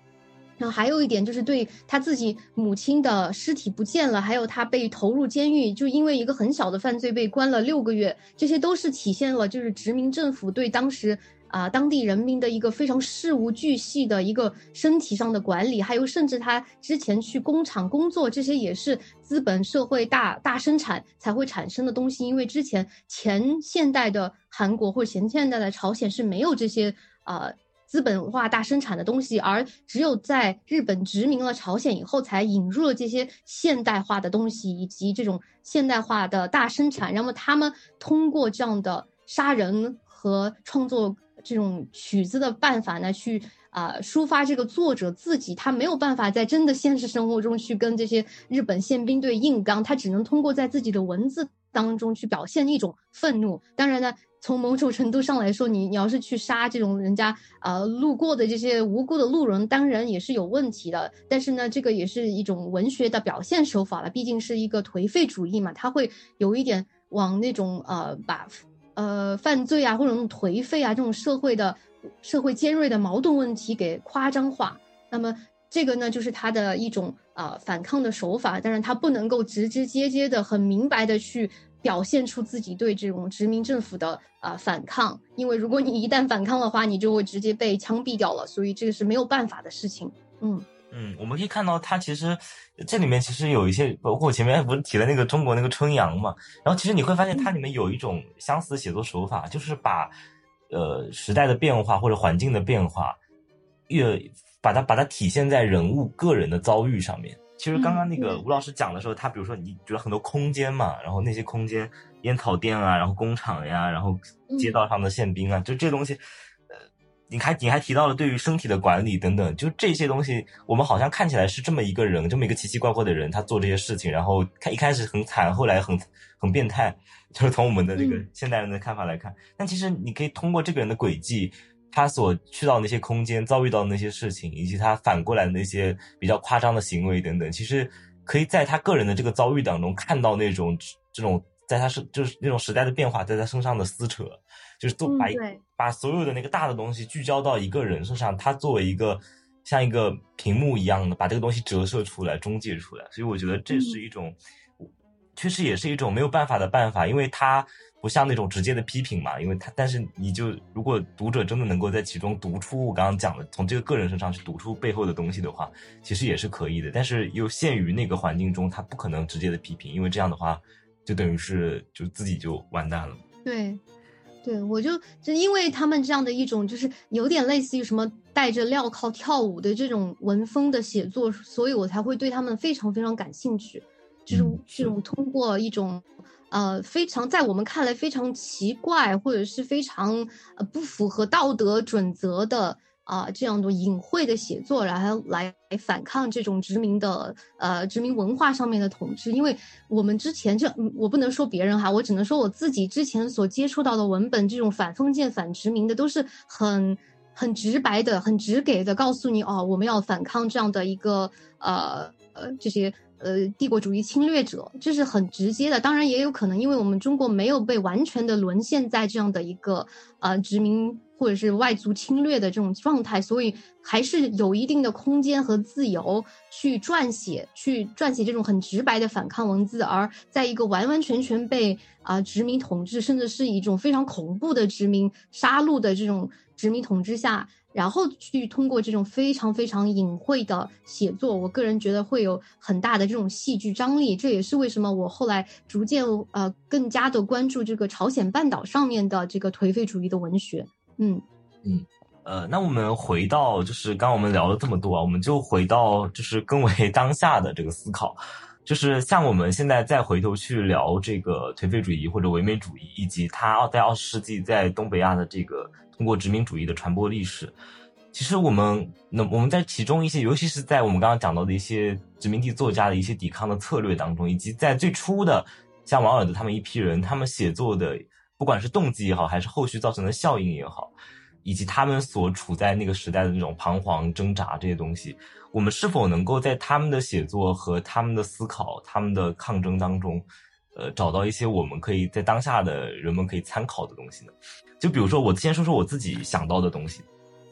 然后还有一点就是对他自己母亲的尸体不见了，还有他被投入监狱，就因为一个很小的犯罪被关了六个月，这些都是体现了就是殖民政府对当时啊当地人民的一个非常事无巨细的一个身体上的管理，还有甚至他之前去工厂工作，这些也是资本社会大大生产才会产生的东西，因为之前前现代的韩国或者前现代的朝鲜是没有这些啊。资本化大生产的东西，而只有在日本殖民了朝鲜以后，才引入了这些现代化的东西以及这种现代化的大生产。那么他们通过这样的杀人和创作这种曲子的办法呢，去啊抒发这个作者自己，他没有办法在真的现实生活中去跟这些日本宪兵队硬刚，他只能通过在自己的文字当中去表现一种愤怒。当然呢。从某种程度上来说，你你要是去杀这种人家呃路过的这些无辜的路人，当然也是有问题的。但是呢，这个也是一种文学的表现手法了，毕竟是一个颓废主义嘛，他会有一点往那种呃把呃犯罪啊或者那种颓废啊这种社会的社会尖锐的矛盾问题给夸张化。那么这个呢，就是他的一种啊反抗的手法，当然他不能够直直接接的很明白的去。表现出自己对这种殖民政府的啊反抗，因为如果你一旦反抗的话，你就会直接被枪毙掉了，所以这个是没有办法的事情。嗯嗯，我们可以看到，它其实这里面其实有一些，包括我前面不是提了那个中国那个春阳嘛，然后其实你会发现它里面有一种相似的写作手法，就是把呃时代的变化或者环境的变化，越把它把它体现在人物个人的遭遇上面。其实刚刚那个吴老师讲的时候，他比如说你觉得很多空间嘛，然后那些空间，烟草店啊，然后工厂呀，然后街道上的宪兵啊，就这东西，呃，你还你还提到了对于身体的管理等等，就这些东西，我们好像看起来是这么一个人，这么一个奇奇怪怪的人，他做这些事情，然后他一开始很惨，后来很很变态，就是从我们的这个现代人的看法来看，但其实你可以通过这个人的轨迹。他所去到那些空间，遭遇到那些事情，以及他反过来的那些比较夸张的行为等等，其实可以在他个人的这个遭遇当中看到那种这种在他身就是那种时代的变化在他身上的撕扯，就是都把把所有的那个大的东西聚焦到一个人身上，他作为一个像一个屏幕一样的把这个东西折射出来、中介出来，所以我觉得这是一种，确实也是一种没有办法的办法，因为他。不像那种直接的批评嘛，因为他，但是你就如果读者真的能够在其中读出我刚刚讲的，从这个个人身上去读出背后的东西的话，其实也是可以的。但是又限于那个环境中，他不可能直接的批评，因为这样的话，就等于是就自己就完蛋了。对，对我就就因为他们这样的一种，就是有点类似于什么带着镣铐跳舞的这种文风的写作，所以我才会对他们非常非常感兴趣，就是这种通过一种。呃，非常在我们看来非常奇怪，或者是非常呃不符合道德准则的啊这样的隐晦的写作，然后来反抗这种殖民的呃殖民文化上面的统治。因为我们之前这我不能说别人哈，我只能说我自己之前所接触到的文本，这种反封建、反殖民的都是很很直白的、很直给的，告诉你哦，我们要反抗这样的一个呃呃这些。呃，帝国主义侵略者，这是很直接的。当然，也有可能，因为我们中国没有被完全的沦陷在这样的一个呃殖民或者是外族侵略的这种状态，所以还是有一定的空间和自由去撰写，去撰写这种很直白的反抗文字。而在一个完完全全被啊殖民统治，甚至是一种非常恐怖的殖民杀戮的这种殖民统治下。然后去通过这种非常非常隐晦的写作，我个人觉得会有很大的这种戏剧张力。这也是为什么我后来逐渐呃更加的关注这个朝鲜半岛上面的这个颓废主义的文学。嗯嗯呃，那我们回到就是刚我们聊了这么多啊，我们就回到就是更为 [laughs] 当下的这个思考，就是像我们现在再回头去聊这个颓废主义或者唯美主义，以及它在二十世纪在东北亚的这个。通过殖民主义的传播历史，其实我们那我们在其中一些，尤其是在我们刚刚讲到的一些殖民地作家的一些抵抗的策略当中，以及在最初的像王尔德他们一批人，他们写作的不管是动机也好，还是后续造成的效应也好，以及他们所处在那个时代的那种彷徨挣扎这些东西，我们是否能够在他们的写作和他们的思考、他们的抗争当中，呃，找到一些我们可以在当下的人们可以参考的东西呢？就比如说，我先说说我自己想到的东西，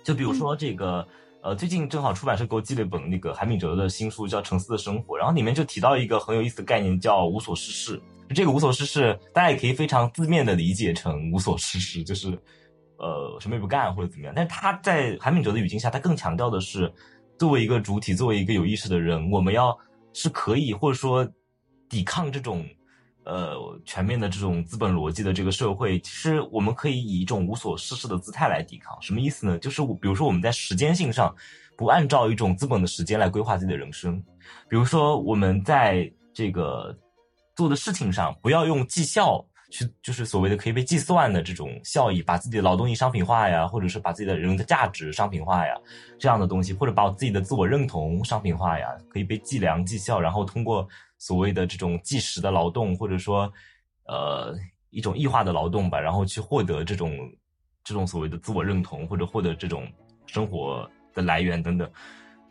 就比如说这个。呃，最近正好出版社给我寄了一本那个韩敏哲的新书，叫《沉思的生活》，然后里面就提到一个很有意思的概念，叫无所事事。这个无所事事，大家也可以非常字面的理解成无所事事，就是呃什么也不干或者怎么样。但是他在韩敏哲的语境下，他更强调的是，作为一个主体，作为一个有意识的人，我们要是可以或者说抵抗这种。呃，全面的这种资本逻辑的这个社会，其实我们可以以一种无所事事的姿态来抵抗。什么意思呢？就是比如说我们在时间性上，不按照一种资本的时间来规划自己的人生。比如说我们在这个做的事情上，不要用绩效去，就是所谓的可以被计算的这种效益，把自己的劳动力商品化呀，或者是把自己的人的价值商品化呀，这样的东西，或者把我自己的自我认同商品化呀，可以被计量绩效，然后通过。所谓的这种计时的劳动，或者说，呃，一种异化的劳动吧，然后去获得这种这种所谓的自我认同，或者获得这种生活的来源等等，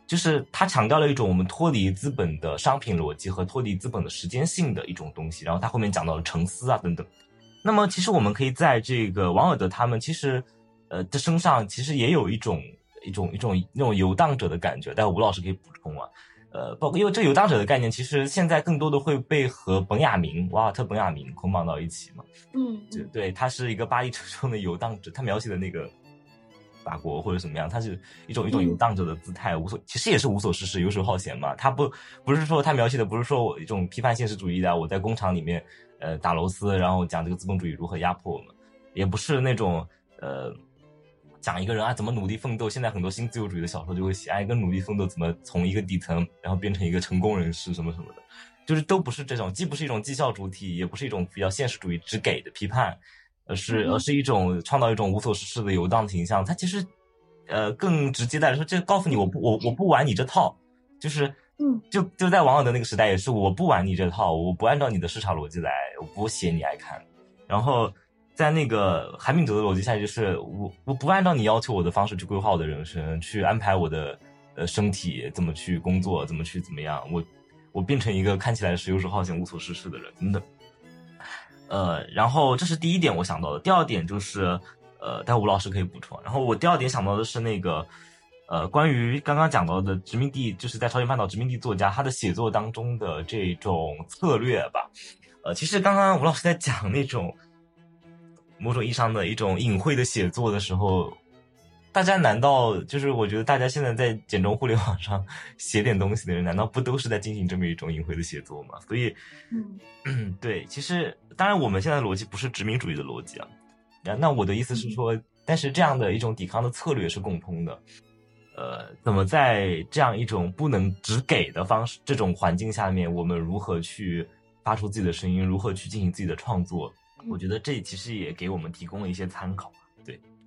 就是他强调了一种我们脱离资本的商品逻辑和脱离资本的时间性的一种东西。然后他后面讲到了沉思啊等等。那么其实我们可以在这个王尔德他们其实呃的身上，其实也有一种一种一种那种游荡者的感觉。待会吴老师可以补充啊。呃，包括因为这游荡者的概念，其实现在更多的会被和本雅明、瓦尔特·本雅明捆绑到一起嘛。嗯，就对，他是一个巴黎城中的游荡者，他描写的那个法国或者怎么样，他是一种一种游荡者的姿态，无所其实也是无所事事、游手好闲嘛。他不不是说他描写的不是说我一种批判现实主义的，我在工厂里面呃打螺丝，然后讲这个资本主义如何压迫我们，也不是那种呃。讲一个人啊，怎么努力奋斗？现在很多新自由主义的小说就会写，哎，一个努力奋斗怎么从一个底层，然后变成一个成功人士什么什么的，就是都不是这种，既不是一种绩效主体，也不是一种比较现实主义只给的批判，而是而是一种创造一种无所事事的游荡形象。它其实，呃，更直接的来说，这告诉你，我不，我我不玩你这套，就是，嗯，就就在王尔德那个时代也是，我不玩你这套，我不按照你的市场逻辑来，我不写你爱看，然后。在那个韩敏哲的逻辑下，就是我我不按照你要求我的方式去规划我的人生，去安排我的呃身体怎么去工作，怎么去怎么样，我我变成一个看起来是游手好闲、无所事事的人等等。呃，然后这是第一点我想到的。第二点就是呃，待会吴老师可以补充。然后我第二点想到的是那个呃，关于刚刚讲到的殖民地，就是在朝鲜半岛殖民地作家他的写作当中的这种策略吧。呃，其实刚刚吴老师在讲那种。某种意义上的一种隐晦的写作的时候，大家难道就是我觉得大家现在在简中互联网上写点东西的人，难道不都是在进行这么一种隐晦的写作吗？所以，嗯，[clears throat] 对，其实当然我们现在的逻辑不是殖民主义的逻辑啊。那我的意思是说，但是这样的一种抵抗的策略是共通的。呃，怎么在这样一种不能只给的方式这种环境下面，我们如何去发出自己的声音，如何去进行自己的创作？我觉得这其实也给我们提供了一些参考，对。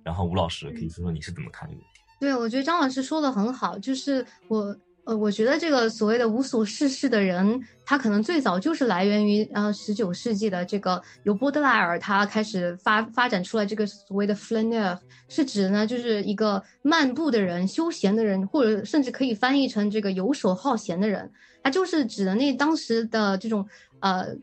然后吴老师可以说说你是怎么看这个问题？对，我觉得张老师说的很好，就是我呃，我觉得这个所谓的无所事事的人，他可能最早就是来源于呃十九世纪的这个由波德莱尔他开始发发展出来这个所谓的 flaneur，是指呢就是一个漫步的人、休闲的人，或者甚至可以翻译成这个游手好闲的人，他就是指的那当时的这种呃。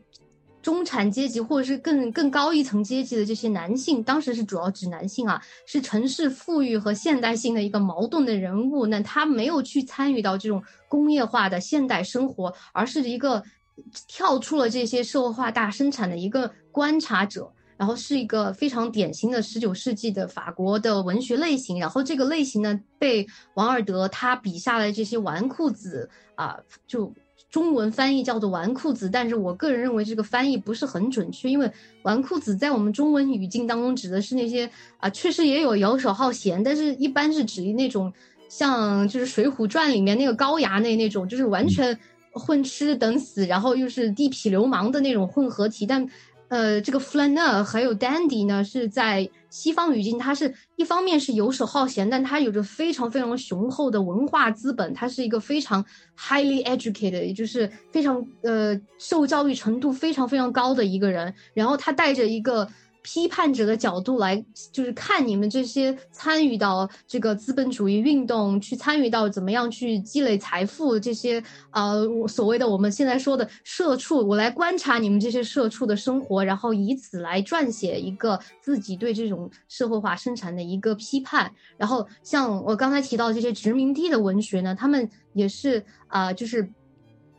中产阶级或者是更更高一层阶级的这些男性，当时是主要指男性啊，是城市富裕和现代性的一个矛盾的人物。那他没有去参与到这种工业化的现代生活，而是一个跳出了这些社会化大生产的一个观察者，然后是一个非常典型的十九世纪的法国的文学类型。然后这个类型呢，被王尔德他笔下的这些纨绔子啊，就。中文翻译叫做纨绔子，但是我个人认为这个翻译不是很准确，因为纨绔子在我们中文语境当中指的是那些啊，确实也有游手好闲，但是一般是指那种像就是《水浒传》里面那个高衙内那种，就是完全混吃等死，然后又是地痞流氓的那种混合体。但呃，这个 f l a n e r 还有 dandy 呢，是在西方语境，它是一方面是游手好闲，但它有着非常非常雄厚的文化资本，它是一个非常 highly educated，也就是非常呃受教育程度非常非常高的一个人，然后他带着一个。批判者的角度来，就是看你们这些参与到这个资本主义运动，去参与到怎么样去积累财富这些呃所谓的我们现在说的社畜，我来观察你们这些社畜的生活，然后以此来撰写一个自己对这种社会化生产的一个批判。然后像我刚才提到这些殖民地的文学呢，他们也是啊，就是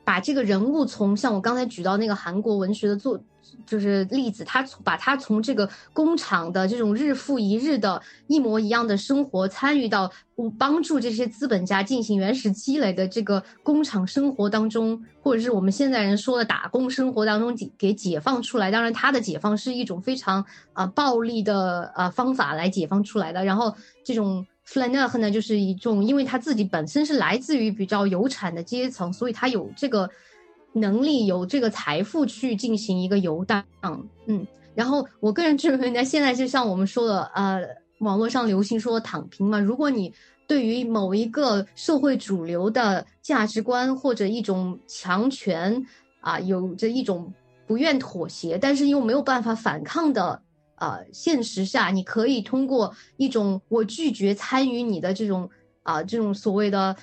把这个人物从像我刚才举到那个韩国文学的作。就是例子，他把他从这个工厂的这种日复一日的一模一样的生活，参与到帮助这些资本家进行原始积累的这个工厂生活当中，或者是我们现在人说的打工生活当中给给解放出来。当然，他的解放是一种非常啊暴力的啊方法来解放出来的。然后这种 flaneur 呢，就是一种，因为他自己本身是来自于比较有产的阶层，所以他有这个。能力有这个财富去进行一个游荡，嗯，然后我个人认为呢，现在就像我们说的，呃，网络上流行说躺平嘛。如果你对于某一个社会主流的价值观或者一种强权啊，有着一种不愿妥协，但是又没有办法反抗的呃现实下，你可以通过一种我拒绝参与你的这种啊这种所谓的。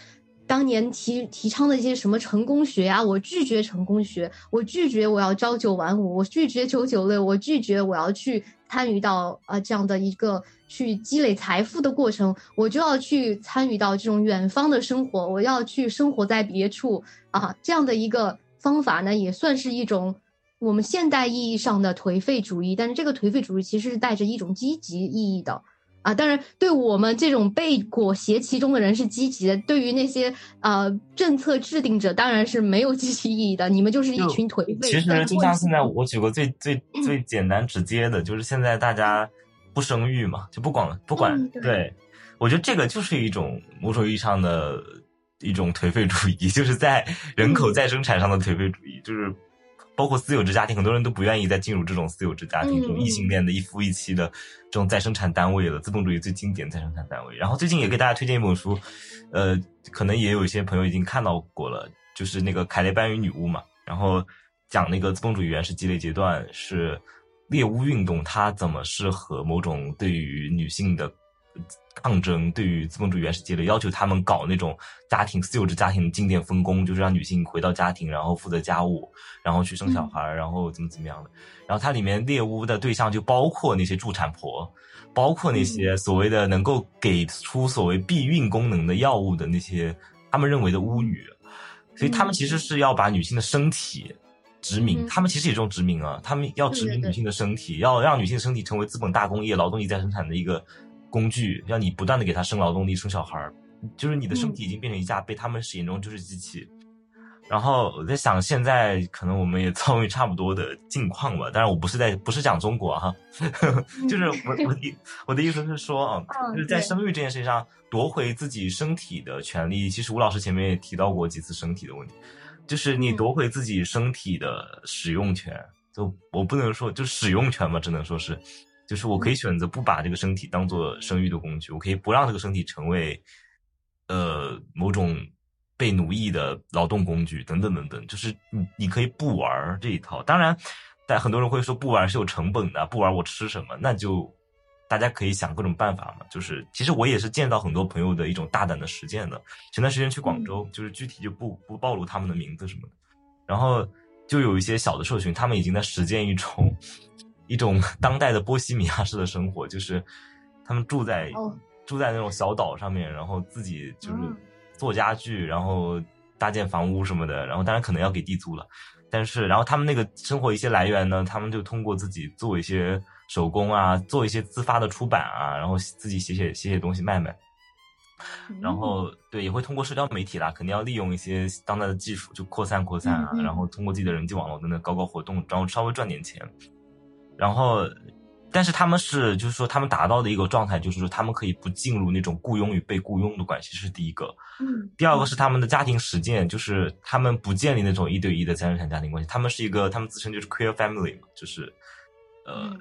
当年提提倡的一些什么成功学啊，我拒绝成功学，我拒绝我要朝九晚五，我拒绝九九六，我拒绝我要去参与到啊这样的一个去积累财富的过程，我就要去参与到这种远方的生活，我要去生活在别处啊这样的一个方法呢，也算是一种我们现代意义上的颓废主义，但是这个颓废主义其实是带着一种积极意义的。啊，当然，对我们这种被裹挟其中的人是积极的；对于那些呃政策制定者，当然是没有 [laughs] 积极意义的。你们就是一群颓废。其实就像现在，我举个最最 [clears throat] 最简单直接的，就是现在大家不生育嘛，就不管不管。对，我觉得这个就是一种某种意义上的一种颓废主义，[laughs] 就是在人口再生产上的颓废主义，就是。包括私有制家庭，很多人都不愿意再进入这种私有制家庭，这种异性恋的一夫一妻的这种再生产单位了。资本主义最经典再生产单位。然后最近也给大家推荐一本书，呃，可能也有一些朋友已经看到过了，就是那个《凯雷班与女巫》嘛。然后讲那个资本主义原始积累阶段是猎巫运动，它怎么是和某种对于女性的。抗争对于资本主义原始积累要求，他们搞那种家庭私有制家庭的经典分工，就是让女性回到家庭，然后负责家务，然后去生小孩，然后怎么怎么样的。然后它里面猎巫的对象就包括那些助产婆，包括那些所谓的能够给出所谓避孕功能的药物的那些他们认为的巫女。所以他们其实是要把女性的身体殖民，他们其实也是种殖民啊，他们要殖民女性的身体，要让女性的身体成为资本大工业劳动力再生产的一个。工具让你不断的给他生劳动力、生小孩儿，就是你的身体已经变成一架被他们眼中就是机器。然后我在想，现在可能我们也遭遇差不多的境况吧。当然，我不是在不是讲中国哈，[laughs] 就是我我的我的意思是说啊，就是在生育这件事情上夺回自己身体的权利。其实吴老师前面也提到过几次身体的问题，就是你夺回自己身体的使用权。就我不能说就使用权吧，只能说是。就是我可以选择不把这个身体当做生育的工具，我可以不让这个身体成为，呃，某种被奴役的劳动工具，等等等等。就是你你可以不玩这一套。当然，但很多人会说不玩是有成本的，不玩我吃什么？那就大家可以想各种办法嘛。就是其实我也是见到很多朋友的一种大胆的实践的。前段时间去广州，就是具体就不不暴露他们的名字什么的，然后就有一些小的社群，他们已经在实践一种。一种 [laughs] 当代的波西米亚式的生活，就是他们住在住在那种小岛上面，然后自己就是做家具，然后搭建房屋什么的，然后当然可能要给地租了，但是然后他们那个生活一些来源呢，他们就通过自己做一些手工啊，做一些自发的出版啊，然后自己写写写写东西卖卖，然后对也会通过社交媒体啦，肯定要利用一些当代的技术就扩散扩散啊，然后通过自己的人际网络等等搞搞活动，然后稍微赚点钱。然后，但是他们是，就是说，他们达到的一个状态，就是说，他们可以不进入那种雇佣与被雇佣的关系，这是第一个。嗯。第二个是他们的家庭实践，就是他们不建立那种一对一的再生产家庭关系，他们是一个，他们自称就是 queer family 嘛，就是呃，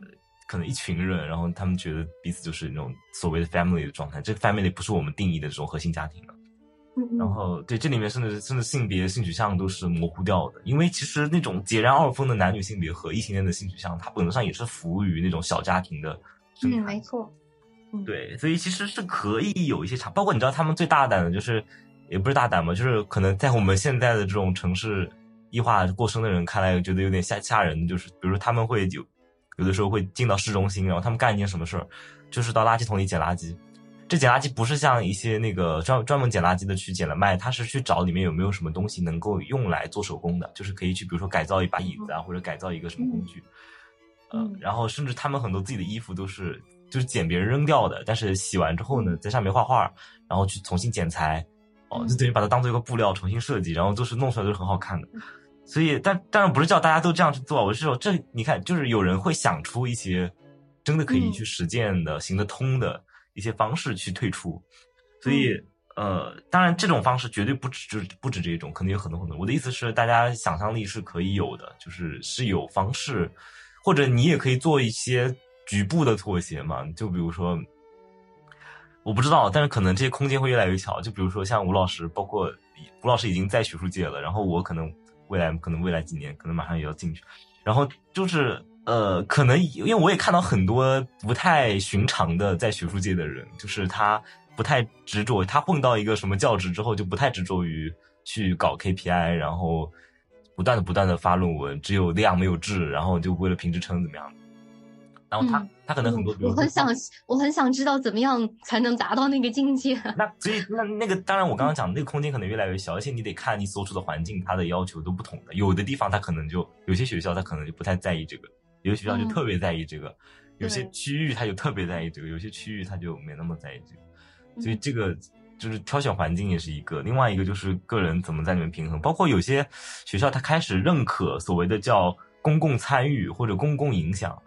可能一群人，然后他们觉得彼此就是那种所谓的 family 的状态。这个 family 不是我们定义的这种核心家庭了。然后，对这里面甚至甚至性别性取向都是模糊掉的，因为其实那种截然二分的男女性别和异性恋的性取向，它本质上也是服务于那种小家庭的。嗯，没错。对，所以其实是可以有一些差，包括你知道他们最大胆的就是，也不是大胆嘛，就是可能在我们现在的这种城市异化过深的人看来，觉得有点吓吓人，就是比如说他们会有有的时候会进到市中心，然后他们干一件什么事儿，就是到垃圾桶里捡垃圾。这捡垃圾不是像一些那个专专门捡垃圾的去捡了卖，他是去找里面有没有什么东西能够用来做手工的，就是可以去比如说改造一把椅子啊，或者改造一个什么工具，呃，然后甚至他们很多自己的衣服都是就是捡别人扔掉的，但是洗完之后呢，在上面画画，然后去重新剪裁，哦，就等于把它当做一个布料重新设计，然后都是弄出来都是很好看的。所以，但当然不是叫大家都这样去做，我是说这你看，就是有人会想出一些真的可以去实践的、行得通的。一些方式去退出，所以呃，当然这种方式绝对不止，就不止这种，可能有很多很多。我的意思是，大家想象力是可以有的，就是是有方式，或者你也可以做一些局部的妥协嘛。就比如说，我不知道，但是可能这些空间会越来越小。就比如说像吴老师，包括吴老师已经在学术界了，然后我可能未来可能未来几年可能马上也要进去，然后就是。呃，可能因为我也看到很多不太寻常的在学术界的人，就是他不太执着，他混到一个什么教职之后，就不太执着于去搞 KPI，然后不断的不断的发论文，只有量没有质，然后就为了评职称怎么样？然后他他可能很多，我很想我很想知道怎么样才能达到那个境界。那所以那那个当然我刚刚讲那个空间可能越来越小，而且你得看你所处的环境，它的要求都不同的，有的地方他可能就有些学校他可能就不太在意这个。有些学校就特别在意这个，有些区域他就特别在意这个，有些区域他就没那么在意这个，所以这个就是挑选环境也是一个，另外一个就是个人怎么在里面平衡。包括有些学校他开始认可所谓的叫公共参与或者公共影响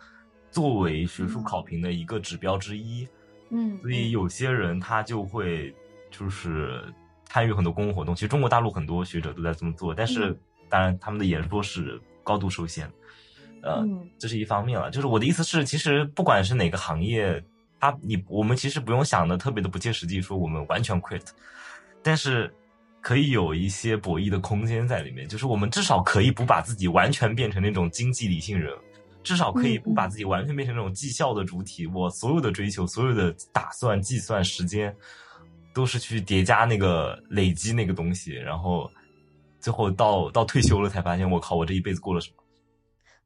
作为学术考评的一个指标之一，嗯，所以有些人他就会就是参与很多公共活动。其实中国大陆很多学者都在这么做，但是当然他们的演说是高度受限。呃，这是一方面了，就是我的意思是，其实不管是哪个行业，他你我们其实不用想的特别的不切实际，说我们完全 quit，但是可以有一些博弈的空间在里面，就是我们至少可以不把自己完全变成那种经济理性人，至少可以不把自己完全变成那种绩效的主体，我所有的追求、所有的打算、计算时间，都是去叠加那个累积那个东西，然后最后到到退休了才发现，我靠，我这一辈子过了什么？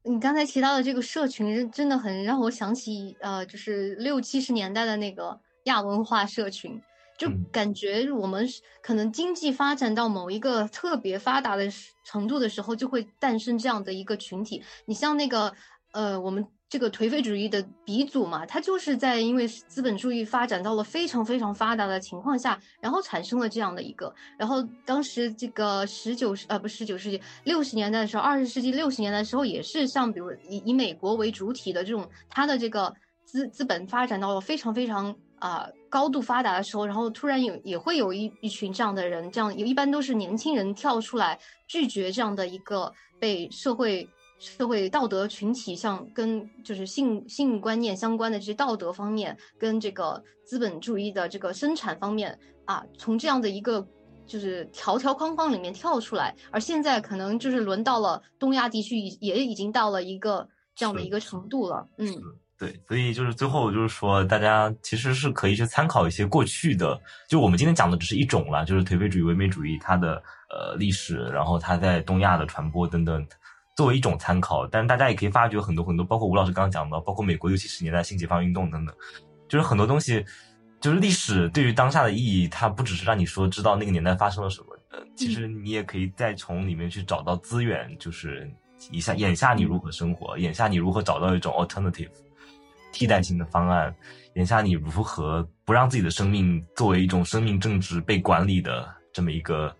你刚才提到的这个社群，真的很让我想起，呃，就是六七十年代的那个亚文化社群，就感觉我们可能经济发展到某一个特别发达的程度的时候，就会诞生这样的一个群体。你像那个，呃，我们。这个颓废主义的鼻祖嘛，他就是在因为资本主义发展到了非常非常发达的情况下，然后产生了这样的一个。然后当时这个十九世呃不十九世纪六十年代的时候，二十世纪六十年代的时候，也是像比如以以美国为主体的这种，它的这个资资本发展到了非常非常啊高度发达的时候，然后突然有也会有一一群这样的人，这样一般都是年轻人跳出来拒绝这样的一个被社会。社会道德群体，像跟就是性性观念相关的这些道德方面，跟这个资本主义的这个生产方面啊，从这样的一个就是条条框框里面跳出来，而现在可能就是轮到了东亚地区，也已经到了一个这样的一个程度了。嗯，对，所以就是最后就是说，大家其实是可以去参考一些过去的，就我们今天讲的只是一种了，就是颓废主义、唯美主义它的呃历史，然后它在东亚的传播等等。作为一种参考，但大家也可以发掘很多很多，包括吴老师刚刚讲的，包括美国六七十年代性解放运动等等，就是很多东西，就是历史对于当下的意义，它不只是让你说知道那个年代发生了什么，呃，其实你也可以再从里面去找到资源，就是一下眼下你如何生活，眼下你如何找到一种 alternative 替代性的方案，眼下你如何不让自己的生命作为一种生命政治被管理的这么一个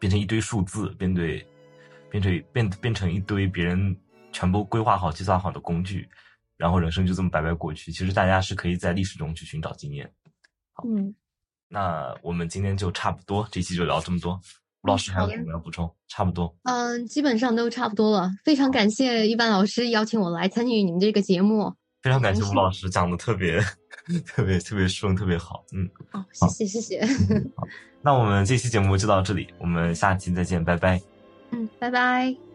变成一堆数字，面对。变成变变成一堆别人全部规划好、计算好的工具，然后人生就这么白白过去。其实大家是可以在历史中去寻找经验。好嗯，那我们今天就差不多，这期就聊这么多。吴老师还有什么要补充？差不多。嗯，基本上都差不多了。非常感谢一般老师邀请我来参与你们这个节目。非常感谢吴老师讲的特别特别特别顺，特别好。嗯，好，谢谢谢谢。好，那我们这期节目就到这里，我们下期再见，拜拜。嗯，拜拜。